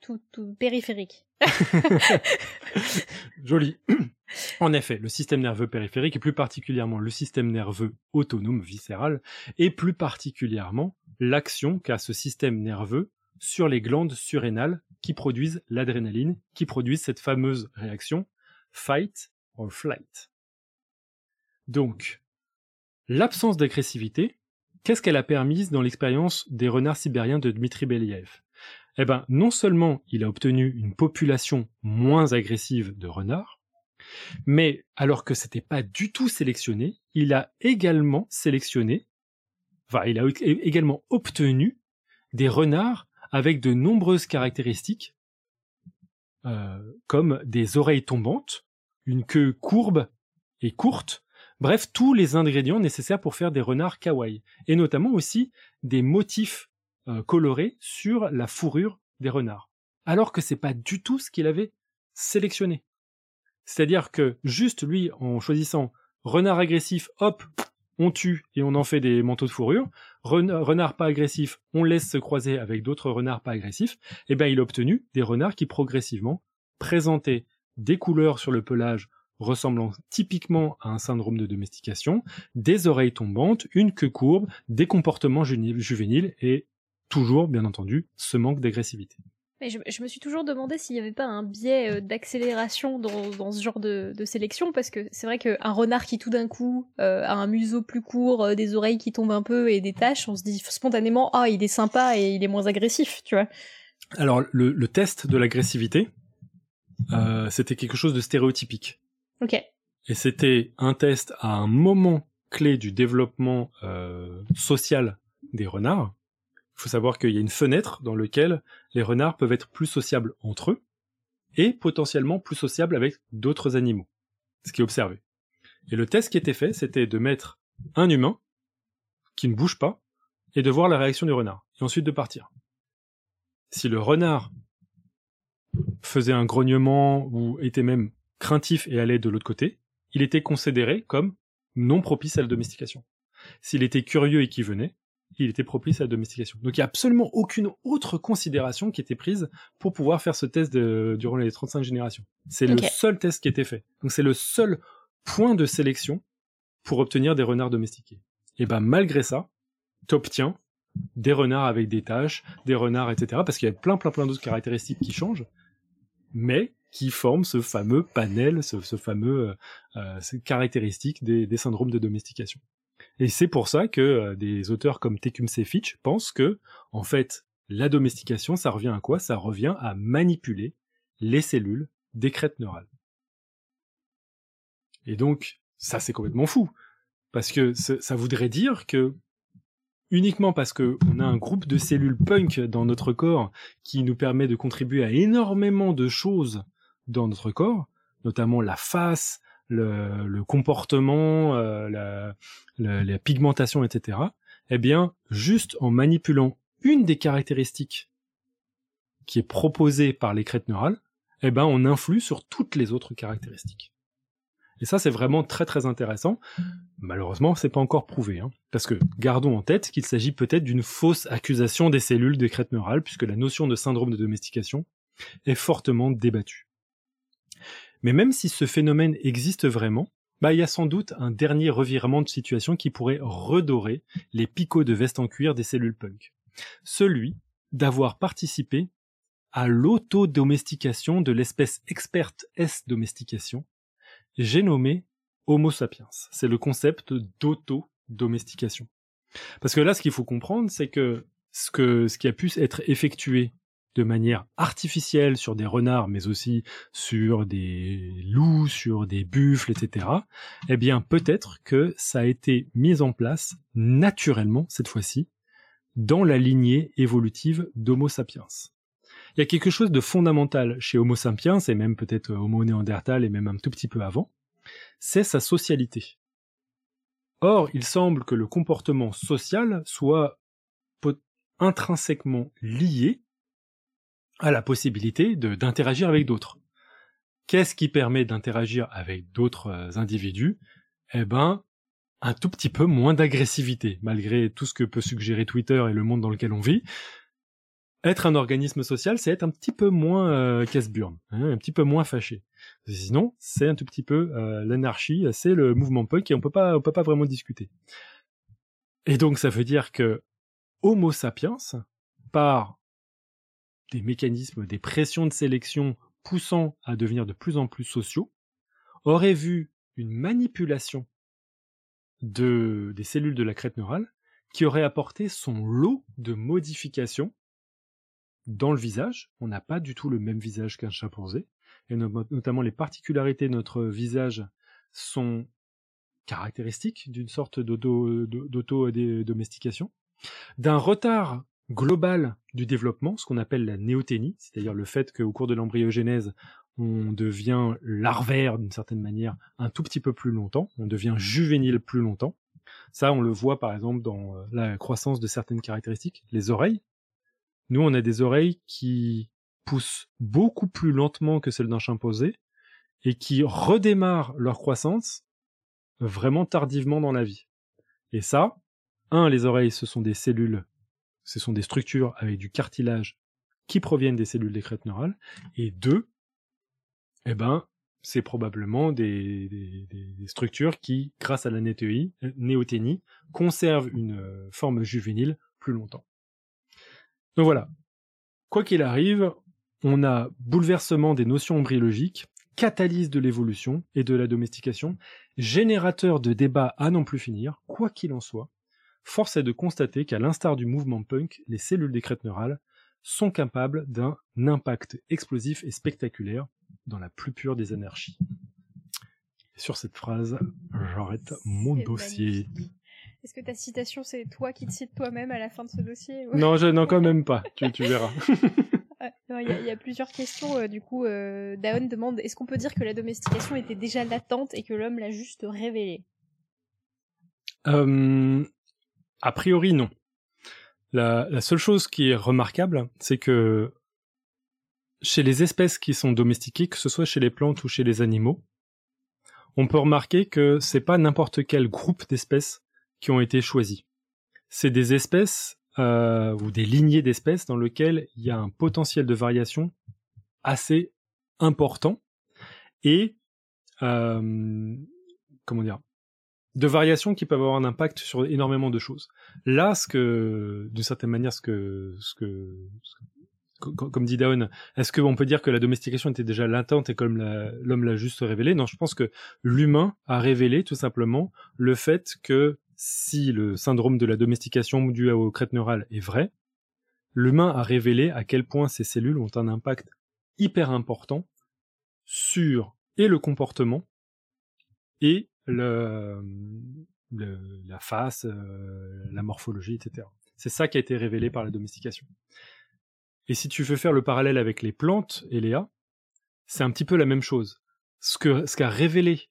tout, tout périphérique. [LAUGHS] Joli. En effet, le système nerveux périphérique, et plus particulièrement le système nerveux autonome viscéral, et plus particulièrement l'action qu'a ce système nerveux sur les glandes surrénales qui produisent l'adrénaline, qui produisent cette fameuse réaction fight or flight. Donc, l'absence d'agressivité, qu'est-ce qu'elle a permise dans l'expérience des renards sibériens de Dmitri Believ? Eh ben, non seulement il a obtenu une population moins agressive de renards, mais alors que c'était pas du tout sélectionné, il a également sélectionné, enfin, il a également obtenu des renards avec de nombreuses caractéristiques, euh, comme des oreilles tombantes, une queue courbe et courte, Bref, tous les ingrédients nécessaires pour faire des renards kawaii. Et notamment aussi des motifs euh, colorés sur la fourrure des renards. Alors que c'est pas du tout ce qu'il avait sélectionné. C'est-à-dire que juste lui, en choisissant renard agressif, hop, on tue et on en fait des manteaux de fourrure. Renard pas agressif, on laisse se croiser avec d'autres renards pas agressifs. Et eh ben, il a obtenu des renards qui progressivement présentaient des couleurs sur le pelage ressemblant typiquement à un syndrome de domestication, des oreilles tombantes, une queue courbe, des comportements juvéniles et toujours, bien entendu, ce manque d'agressivité. Mais je, je, me suis toujours demandé s'il n'y avait pas un biais euh, d'accélération dans, dans, ce genre de, de sélection, parce que c'est vrai qu'un renard qui tout d'un coup euh, a un museau plus court, euh, des oreilles qui tombent un peu et des taches, on se dit spontanément ah il est sympa et il est moins agressif, tu vois. Alors le, le test de l'agressivité, euh, c'était quelque chose de stéréotypique. Et c'était un test à un moment clé du développement euh, social des renards. Il faut savoir qu'il y a une fenêtre dans laquelle les renards peuvent être plus sociables entre eux et potentiellement plus sociables avec d'autres animaux, ce qui est observé. Et le test qui était fait, c'était de mettre un humain qui ne bouge pas et de voir la réaction du renard, et ensuite de partir. Si le renard faisait un grognement ou était même craintif et allait de l'autre côté, il était considéré comme non propice à la domestication. S'il était curieux et qui venait, il était propice à la domestication. Donc il n'y a absolument aucune autre considération qui était prise pour pouvoir faire ce test de, durant les 35 générations. C'est le seul test qui était fait. Donc c'est le seul point de sélection pour obtenir des renards domestiqués. Et ben malgré ça, t'obtiens des renards avec des taches, des renards, etc. Parce qu'il y a plein, plein, plein d'autres caractéristiques qui changent, mais qui forment ce fameux panel, ce, ce fameux euh, euh, ces caractéristiques des, syndromes de domestication. Et c'est pour ça que euh, des auteurs comme Tecumseh Fitch pensent que, en fait, la domestication, ça revient à quoi? Ça revient à manipuler les cellules des crêtes neurales. Et donc, ça c'est complètement fou, parce que ça voudrait dire que uniquement parce que on a un groupe de cellules punk dans notre corps qui nous permet de contribuer à énormément de choses dans notre corps, notamment la face, le, le comportement, euh, la, la- la pigmentation, etc. Eh bien, juste en manipulant une des caractéristiques qui est proposée par les crêtes neurales, eh ben, on influe sur toutes les autres caractéristiques. Et ça, c'est vraiment très très intéressant. Malheureusement, c'est pas encore prouvé, hein, parce que gardons en tête qu'il s'agit peut-être d'une fausse accusation des cellules des crêtes neurales, puisque la notion de syndrome de domestication est fortement débattue. Mais même si ce phénomène existe vraiment, bah, il y a sans doute un dernier revirement de situation qui pourrait redorer les picots de veste en cuir des cellules punk. Celui d'avoir participé à l'auto-domestication de l'espèce experte S-domestication, j'ai nommé Homo sapiens. C'est le concept d'auto-domestication. Parce que là, ce qu'il faut comprendre, c'est que ce, que ce qui a pu être effectué de manière artificielle sur des renards, mais aussi sur des loups, sur des buffles, etc., eh bien, peut-être que ça a été mis en place naturellement, cette fois-ci, dans la lignée évolutive d'Homo sapiens. Il y a quelque chose de fondamental chez Homo sapiens, et même peut-être Homo néandertal, et même un tout petit peu avant, c'est sa socialité. Or, il semble que le comportement social soit intrinsèquement lié à la possibilité d'interagir avec d'autres. Qu'est-ce qui permet d'interagir avec d'autres euh, individus? Eh ben, un tout petit peu moins d'agressivité, malgré tout ce que peut suggérer Twitter et le monde dans lequel on vit. Être un organisme social, c'est être un petit peu moins euh, casse-burne, hein, un petit peu moins fâché. Sinon, c'est un tout petit peu euh, l'anarchie, c'est le mouvement punk et on peut pas, on peut pas vraiment discuter. Et donc, ça veut dire que Homo sapiens, par des mécanismes, des pressions de sélection poussant à devenir de plus en plus sociaux, aurait vu une manipulation de, des cellules de la crête neurale qui aurait apporté son lot de modifications dans le visage. On n'a pas du tout le même visage qu'un chimpanzé, et no- notamment les particularités de notre visage sont caractéristiques d'une sorte d'auto- d'auto-domestication, d'un retard global du développement, ce qu'on appelle la néoténie, c'est-à-dire le fait qu'au cours de l'embryogenèse, on devient larvaire d'une certaine manière un tout petit peu plus longtemps, on devient juvénile plus longtemps. Ça, on le voit par exemple dans euh, la croissance de certaines caractéristiques, les oreilles. Nous, on a des oreilles qui poussent beaucoup plus lentement que celles d'un chimpanzé et qui redémarrent leur croissance vraiment tardivement dans la vie. Et ça, un, les oreilles, ce sont des cellules, ce sont des structures avec du cartilage qui proviennent des cellules des crêtes neurales, et deux, eh ben, c'est probablement des, structures qui, grâce à la néoténie, conservent une euh, forme juvénile plus longtemps. Donc voilà. Quoi qu'il arrive, on a bouleversement des notions embryologiques, catalyse de l'évolution et de la domestication, générateur de débats à n'en plus finir, quoi qu'il en soit, force est de constater qu'à l'instar du mouvement punk, les cellules des crêtes neurales sont capables d'un impact explosif et spectaculaire dans la plus pure des anarchies. Sur cette phrase, j'arrête mon dossier. Est-ce que ta citation, c'est toi qui te cites toi-même à la fin de ce dossier ou- Non, je, non, quand même pas. Tu, tu verras. Ouais, [LAUGHS] non, Il y, a- il y a plusieurs questions. euh, du coup, euh, Daon demande est-ce qu'on peut dire que la domestication était déjà latente et que l'homme l'a juste révélée? Euh, a priori, non. La, seule chose qui est remarquable, c'est que chez les espèces qui sont domestiquées, que ce soit chez les plantes ou chez les animaux, on peut remarquer que c'est pas n'importe quel groupe d'espèces qui ont été choisis. C'est des espèces euh, ou des lignées d'espèces dans lesquelles il y a un potentiel de variation assez important et euh, comment dire de variations qui peuvent avoir un impact sur énormément de choses. Là, ce que, d'une certaine manière, ce que, ce que, comme dit Daon, est-ce qu'on peut dire que la domestication était déjà latente et comme l'homme l'a juste révélé? Non, je pense que l'humain a révélé tout simplement le fait que si le syndrome de la domestication dû aux crêtes neurales est vrai, l'humain a révélé à quel point ces cellules ont un impact hyper important sur et le comportement et le, le- la face, euh, la morphologie, etc. C'est ça qui a été révélé par la domestication. Et si tu veux faire le parallèle avec les plantes, Eléa, c'est un petit peu la même chose. Ce que ce qu'a révélé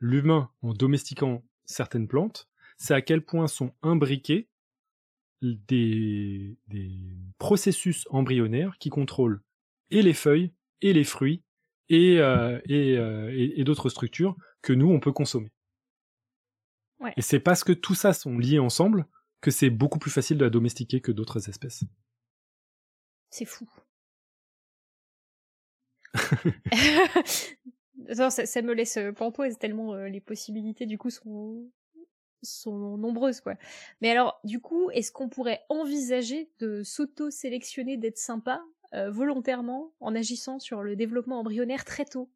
l'humain en domestiquant certaines plantes, c'est à quel point sont imbriqués des, des processus embryonnaires qui contrôlent et les feuilles et les fruits et, euh, et, euh, et d'autres structures que nous on peut consommer. Ouais. Et c'est parce que tout ça sont liés ensemble que c'est beaucoup plus facile de la domestiquer que d'autres espèces. C'est fou. [LAUGHS] non, ça, ça me laisse euh, pantoise tellement euh, les possibilités du coup sont sont nombreuses quoi. Mais alors du coup, est-ce qu'on pourrait envisager de s'auto-sélectionner d'être sympa euh, volontairement en agissant sur le développement embryonnaire très tôt?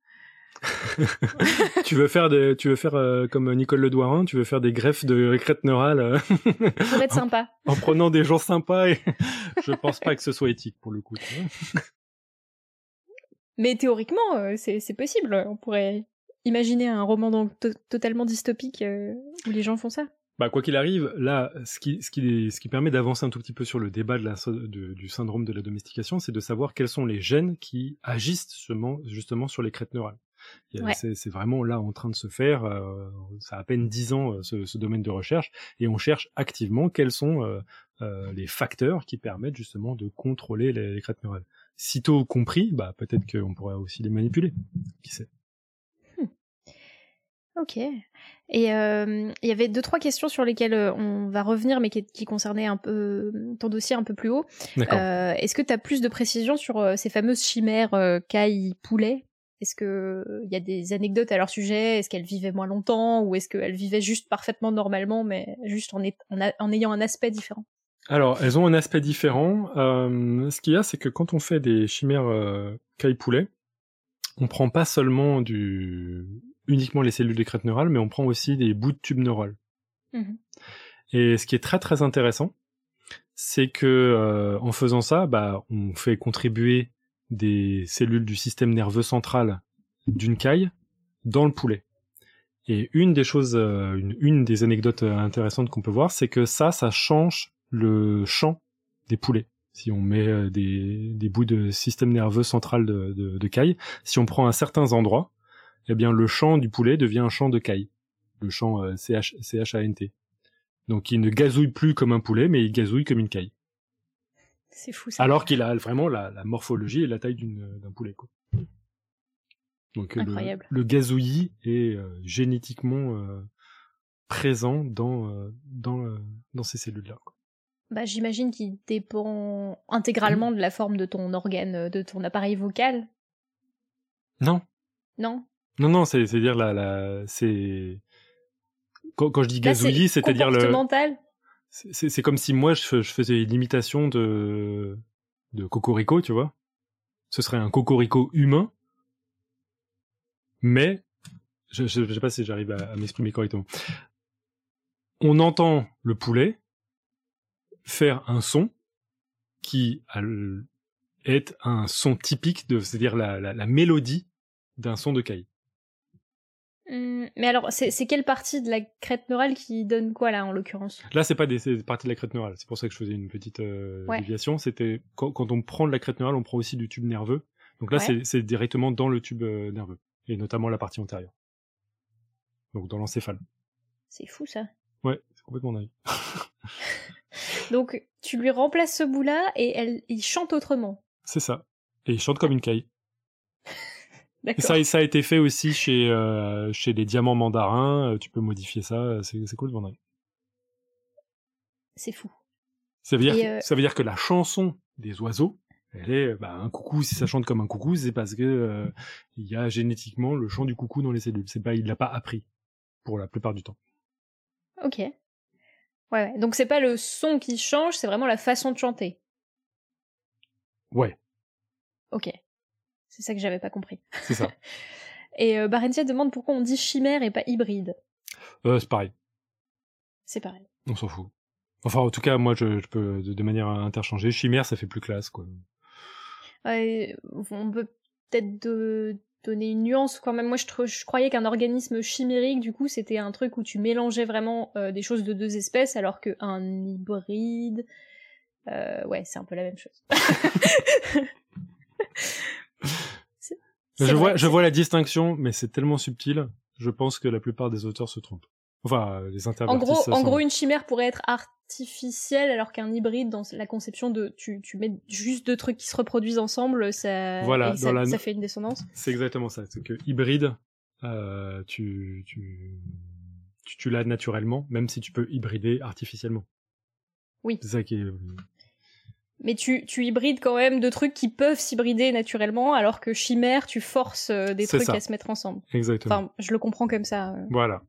[LAUGHS] tu veux faire des, tu veux faire euh, comme Nicole Le Douarin, tu veux faire des greffes de crête neurale euh, pour être sympa en prenant des gens sympas et [LAUGHS] je pense pas que ce soit éthique pour le coup. Mais théoriquement, euh, c'est possible. On pourrait imaginer un roman donc to- totalement dystopique euh, où les gens font ça. Bah, quoi qu'il arrive, là, ce qui, ce qui, ce qui permet d'avancer un tout petit peu sur le débat de la, de- du syndrome de la domestication, c'est de savoir quels sont les gènes qui agissent justement, justement sur les crêtes neurales. Ouais. C'est vraiment là en train de se faire. euh, ça a à peine dix ans euh, ce, ce domaine de recherche, et on cherche activement quels sont euh, euh, les facteurs qui permettent justement de contrôler les, les crêtes neurales. Sitôt compris, bah peut-être qu'on pourrait aussi les manipuler. Qui sait? Ok. Et euh, il y avait deux trois questions sur lesquelles euh, on va revenir, mais qui, qui concernaient un peu ton dossier un peu plus haut. Euh, Est-ce que tu as plus de précisions sur euh, ces fameuses chimères euh, caille poulet Est-ce que il y a des anecdotes à leur sujet? Est-ce qu'elles vivaient moins longtemps? Ou est-ce qu'elles vivaient juste parfaitement normalement, mais juste en, est- en, a- en ayant un aspect différent? Alors, elles ont un aspect différent. Euh, ce qu'il y a, c'est que quand on fait des chimères euh, caille-poulet, on prend pas seulement du uniquement les cellules des crêtes neurales, mais on prend aussi des bouts de tubes neurales. Mhm. Et ce qui est très très intéressant, c'est que euh, en faisant ça, bah, on fait contribuer des cellules du système nerveux central d'une caille dans le poulet. Et une des choses, euh, une, des anecdotes euh, intéressantes qu'on peut voir, c'est que ça, ça change le champ des poulets. Si on met euh, des, bouts de système nerveux central de, caille, si on prend à certains endroits, eh bien le champ du poulet devient un champ de caille, le champ CH, CHANT. Donc il ne gazouille plus comme un poulet, mais il gazouille comme une caille. C'est fou ça. Alors qu'il a vraiment la, la morphologie et la taille d'une- d'un poulet. Quoi. Donc euh, le, gazouillis est euh, génétiquement euh, présent dans, euh, dans, dans ces cellules-là. Bah, j'imagine qu'il dépend intégralement de la forme de ton organe, de ton appareil vocal, Non, non? Non, non, c'est c'est dire la, la c'est quand, quand je dis gazouillis, c'est-à-dire le comportemental. C'est comme si moi je, fais- je faisais une imitation de de cocorico, tu vois. Ce serait un cocorico humain, mais je, je, je sais pas si j'arrive à, m'exprimer correctement. On entend le poulet faire un son qui est un son typique de, c'est-à-dire la, la, la mélodie d'un son de caille. Hum, mais alors, c'est quelle partie de la crête neurale qui donne quoi là en l'occurrence? Là, c'est pas des c'est partie de la crête neurale. C'est pour ça que je faisais une petite euh, Ouais. déviation. C'était quand, quand on prend de la crête neurale, on prend aussi du tube nerveux. Donc là, Ouais. c'est directement dans le tube euh, nerveux et notamment la partie antérieure. Donc dans l'encéphale. C'est fou ça. Ouais, c'est complètement dingue. [LAUGHS] Donc, tu lui remplaces ce bout-là et elle, il chante autrement. C'est ça. Et il chante comme une caille. [LAUGHS] Ça, ça a été fait aussi chez euh, chez les diamants mandarins. Euh, Tu peux modifier ça. euh, C'est cool, dingue. C'est fou. Ça veut dire que- euh, ça veut dire que la chanson des oiseaux, elle est bah, un coucou. Si ça chante comme un coucou, c'est parce que euh, il y a génétiquement le chant du coucou dans les cellules. C'est pas, il l'a pas appris pour la plupart du temps. Ok. Ouais, ouais. Donc c'est pas le son qui change, c'est vraiment la façon de chanter. Ouais, Ok. C'est ça que j'avais pas compris. c'est ça. [LAUGHS] Et euh, Barentia demande pourquoi on dit chimère et pas hybride. Euh, c'est pareil. C'est pareil. On s'en fout. Enfin, en tout cas, moi, je, je peux de, de manière interchangée. Chimère, ça fait plus classe, quoi. Ouais, on peut peut-être de- donner une nuance quand même. Moi, je croyais qu'un organisme chimérique, du coup, c'était un truc où tu mélangeais vraiment euh, des choses de deux espèces, alors qu'un hybride, euh, ouais, c'est un peu la même chose. [LAUGHS] Je vois, je vois la distinction, mais c'est tellement subtil. Je pense que la plupart des auteurs se trompent. Enfin, euh, les En gros, en gros, une chimère pourrait être artificielle, alors qu'un hybride, dans la conception de tu, tu mets juste deux trucs qui se reproduisent ensemble, ça, Voilà, ça, la- ça fait une descendance. C'est exactement ça. C'est que hybride, euh, tu, tu, tu, tu l'as naturellement, même si tu peux hybrider artificiellement. Oui. C'est ça qui est. Mais tu, tu hybrides quand même deux trucs qui peuvent s'hybrider naturellement, alors que chimère, tu forces euh, des trucs ça. à se mettre ensemble. Exactement. Enfin, je le comprends comme ça. euh. Voilà.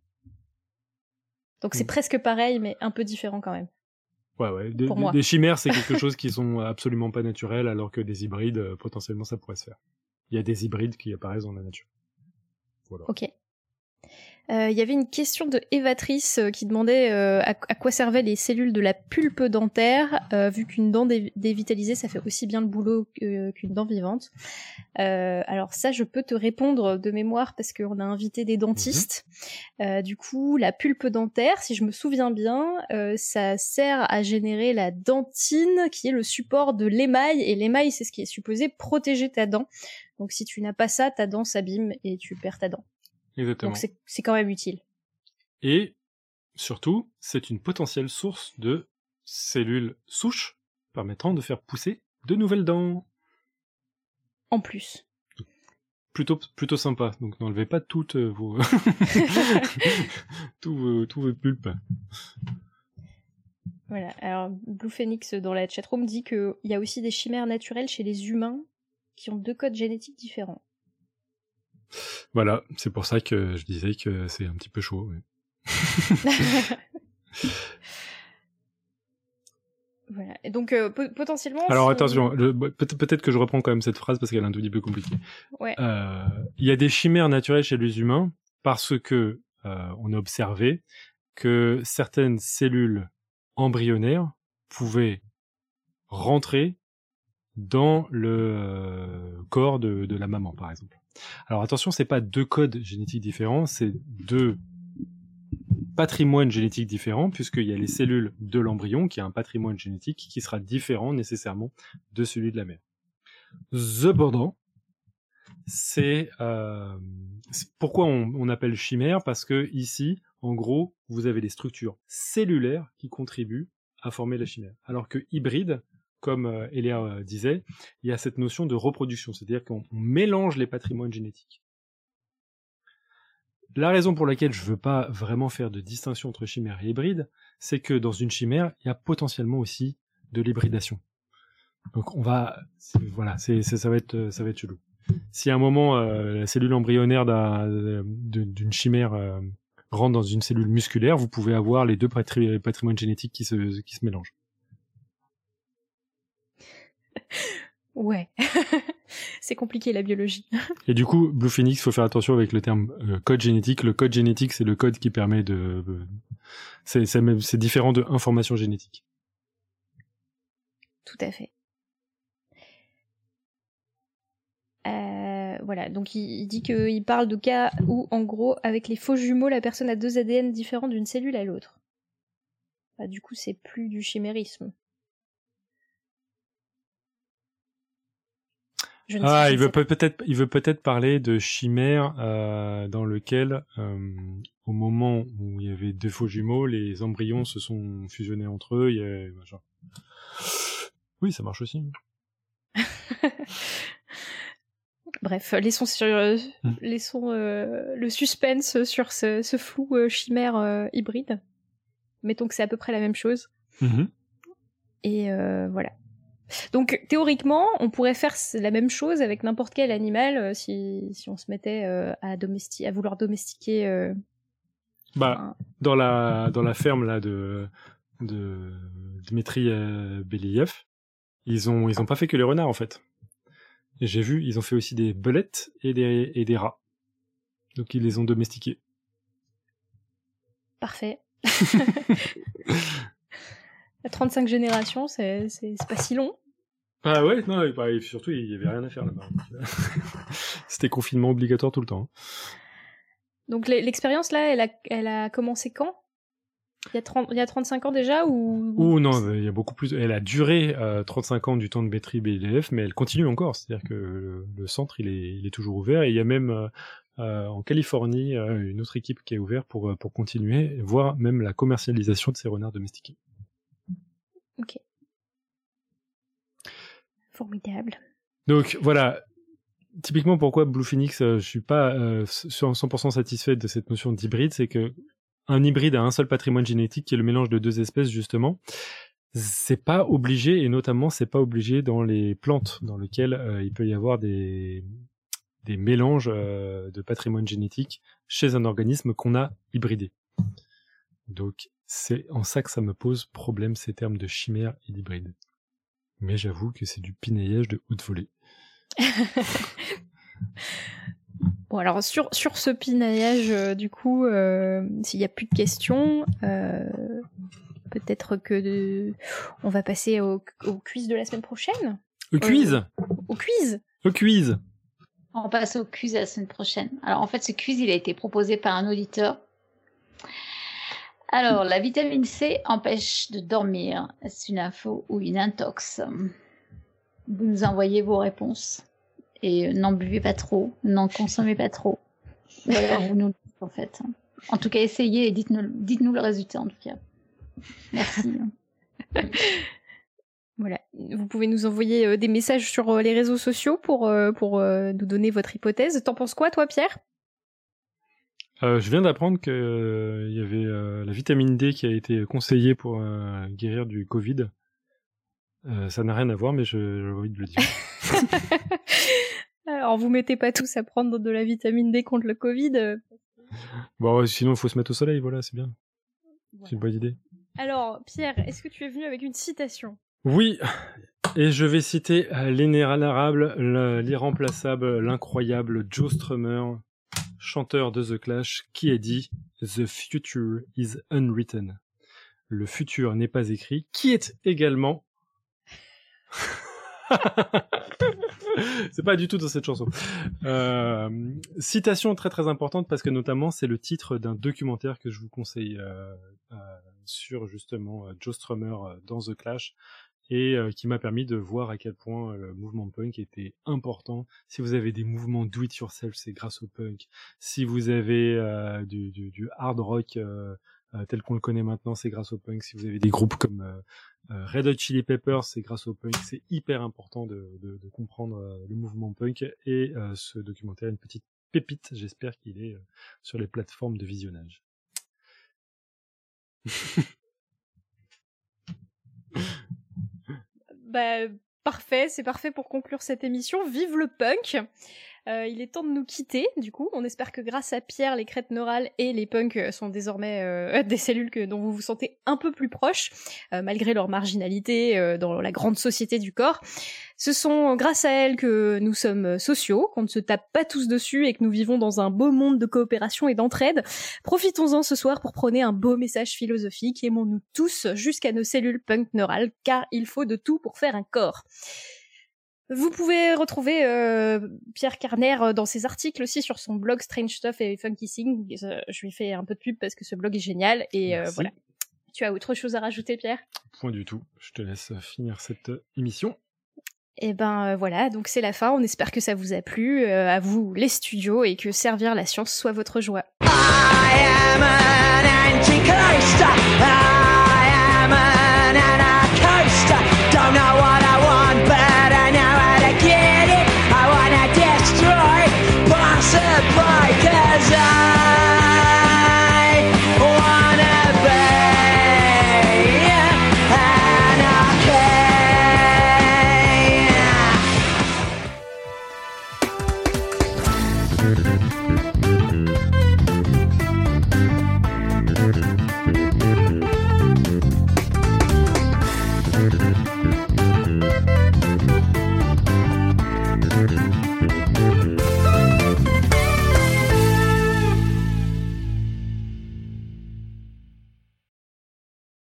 Donc c'est Mm. presque pareil, mais un peu différent quand même. Ouais, ouais. Des, Pour des- moi. des chimères, c'est [LAUGHS] quelque chose qui sont absolument pas naturels, alors que des hybrides, euh, potentiellement, ça pourrait se faire. Il y a des hybrides qui apparaissent dans la nature. Voilà. Ok. Euh, Il y avait une question de Évatrice euh, qui demandait euh, à, à quoi servaient les cellules de la pulpe dentaire, euh, vu qu'une dent dé- dévitalisée, ça fait aussi bien le boulot qu'une dent vivante. Euh, alors ça, je peux te répondre de mémoire parce qu'on a invité des dentistes. Euh, du coup, la pulpe dentaire, si je me souviens bien, euh, ça sert à générer la dentine, qui est le support de l'émail, et l'émail, c'est ce qui est supposé protéger ta dent. Donc si tu n'as pas ça, ta dent s'abîme et tu perds ta dent. Exactement. Donc c'est quand même utile. Et surtout, c'est une potentielle source de cellules souches permettant de faire pousser de nouvelles dents. En plus. Plutôt, plutôt sympa. Donc n'enlevez pas toutes euh, vos, [LAUGHS] [LAUGHS] tous vos, tous vos pulpes. Voilà. Alors Blue Phoenix dans la chatroom dit qu'il y a aussi des chimères naturelles chez les humains qui ont deux codes génétiques différents. Voilà, c'est pour ça que je disais que c'est un petit peu chaud. oui. [LAUGHS] voilà. Et donc euh, po- potentiellement. Alors attention, peut- peut-être que je reprends quand même cette phrase parce qu'elle est un tout petit peu compliquée. Ouais. Euh, Il y a des chimères naturelles chez les humains parce que euh, on a observé que certaines cellules embryonnaires pouvaient rentrer dans le corps de, de la maman, par exemple. Alors attention, c'est pas deux codes génétiques différents, c'est deux patrimoines génétiques différents, puisqu'il y a les cellules de l'embryon qui a un patrimoine génétique qui sera différent nécessairement de celui de la mère. Cependant, c'est euh, c'est- pourquoi on, on appelle chimère parce que ici, en gros, vous avez les structures cellulaires qui contribuent à former la chimère, alors que hybride, comme euh, Elia euh, disait, il y a cette notion de reproduction, c'est-à-dire qu'on on mélange les patrimoines génétiques. La raison pour laquelle je veux pas vraiment faire de distinction entre chimère et hybride, c'est que dans une chimère, il y a potentiellement aussi de l'hybridation. Donc on va, voilà, ça va être, euh, ça va être chelou. Si à un moment la cellule embryonnaire d'une chimère rentre dans une cellule musculaire, vous pouvez avoir les deux patri- patrimoines génétiques qui se mélangent. Ouais. [LAUGHS] c'est compliqué la biologie. [LAUGHS] Et du coup, Blue Phoenix, faut faire attention avec le terme euh, code génétique. Le code génétique, c'est le code qui permet de, euh, c'est, différent de information génétique. Tout à fait. Euh, voilà, donc il, il dit qu'il parle de cas où, en gros, avec les faux jumeaux, la personne a deux ADN différents d'une cellule à l'autre. Bah, du coup, c'est plus du chimérisme. Je ne sais- Ah, je il veut peut- peut-être, il veut peut-être parler de chimère euh, dans lequel, euh, au moment où il y avait deux faux jumeaux, les embryons se sont fusionnés entre eux. Il y a, machin. Oui, ça marche aussi. [LAUGHS] Bref, laissons, sur, euh, Hmm. laissons euh, le suspense sur ce, ce flou chimère hybride. Mettons que c'est à peu près la même chose. Mhm. Et euh, voilà. Donc théoriquement, on pourrait faire la même chose avec n'importe quel animal euh, si, si on se mettait euh, à, vouloir domestiquer. euh, Bah, dans la dans la ferme là de de Dmitri Believ, ils ont ils ont pas fait que les renards en fait. J'ai vu, ils ont fait aussi des belettes et des et des rats. Donc ils les ont domestiqués. Parfait. [LAUGHS] À 35 générations, c'est c'est- c'est pas si long. Ah ouais, non, et bah, et surtout il y avait rien à faire là-bas. Euh, [LAUGHS] C'était confinement obligatoire tout le temps. hein. Donc l'e- l'expérience là, elle a, elle a commencé quand? Il y, a 30, il y a 35 ans déjà ou Ou non, il y a beaucoup plus. Elle a duré euh, 35 ans du temps de Betri BLF, mais elle continue encore. C'est-à-dire que le, le centre, il est, il est toujours ouvert. Et il y a même euh, euh, en Californie euh, une autre équipe qui est ouverte pour, euh, pour continuer, voire même la commercialisation de ces renards domestiqués. Formidable. Donc voilà, typiquement pourquoi Blue Phoenix, euh, je suis pas euh, sur 100% satisfait de cette notion d'hybride, c'est que un hybride a un seul patrimoine génétique qui est le mélange de deux espèces justement. C'est pas obligé et notamment c'est pas obligé dans les plantes dans lesquelles euh, il peut y avoir des des mélanges euh, de patrimoine génétique chez un organisme qu'on a hybridé. Donc c'est en ça que ça me pose problème ces termes de chimère et d'hybride. Mais j'avoue que c'est du pinaillage de haute volée. [LAUGHS] Bon alors sur, sur ce pinaillage, euh, du coup, euh, s'il n'y a plus de questions, euh, peut-être que de- on va passer au, au quiz de la semaine prochaine? Au quiz Au quiz Au quiz On passe au quiz la semaine prochaine. Alors en fait, ce quiz, il a été proposé par un auditeur. Alors, la vitamine C empêche de dormir. Est-ce une info ou une intox Vous nous envoyez vos réponses. Et euh, n'en buvez pas trop, n'en consommez pas trop. Vous nous en fait. En tout cas, essayez et dites-nous le résultat en tout cas. Merci. [LAUGHS] Voilà. Vous pouvez nous envoyer euh, des messages sur euh, les réseaux sociaux pour, pour nous donner votre hypothèse. T'en penses quoi, toi, Pierre? Euh, je viens d'apprendre que euh, y avait euh, la vitamine D qui a été conseillée pour guérir du Covid. Ça n'a rien à voir, mais j'ai envie de le dire. [LAUGHS] Alors, vous mettez pas tous à prendre de la vitamine D contre le Covid. bon, sinon il faut se mettre au soleil, voilà, c'est bien. C'est une bonne idée. Alors, Pierre, est-ce que tu es venu avec une citation? Oui, et je vais citer l'inérable, le- l'irremplaçable, l'incroyable Joe Strummer, chanteur de The Clash, qui a dit The future is unwritten. Le futur n'est pas écrit, qui est également [LAUGHS] c'est pas du tout dans cette chanson. Euh, citation très très importante parce que notamment c'est le titre d'un documentaire que je vous conseille euh, euh, sur justement Joe Strummer dans The Clash et euh, qui m'a permis de voir à quel point euh, le mouvement punk était important. Si vous avez des mouvements do it yourself, c'est grâce au punk. Si vous avez euh, du, du, du hard rock tel qu'on le connaît maintenant, c'est grâce au punk. Si vous avez des groupes comme Red Hot Chili Peppers, c'est grâce au punk. C'est hyper important de, de, de comprendre le mouvement punk et ce documentaire, une petite pépite. J'espère qu'il est sur les plateformes de visionnage. [LAUGHS] Bah, parfait, c'est parfait pour conclure cette émission. Vive le punk Euh, Il est temps de nous quitter, du coup. On espère que grâce à Pierre, les crêtes neurales et les punks euh, sont désormais euh, [LAUGHS] des cellules dont vous vous sentez un peu plus proches, malgré leur marginalité dans la grande société du corps. Ce sont grâce à elles que nous sommes sociaux, qu'on ne se tape pas tous dessus et que nous vivons dans un beau monde de coopération et d'entraide. Profitons-en ce soir pour prôner un beau message philosophique. Aimons-nous tous jusqu'à nos cellules punk neurales, car il faut de tout pour faire un corps. Vous pouvez retrouver euh, Pierre Carner euh, dans ses articles aussi sur son blog Strange Stuff et Funky Things. Euh, je lui fais un peu de pub parce que ce blog est génial et voilà. Tu as autre chose à rajouter, Pierre? Point du tout. Je te laisse finir cette émission. Et ben voilà, donc c'est la fin. On espère que ça vous a plu. à vous les studios et que servir la science soit votre joie. I am an antichrist. I am an anarchist. Don't know what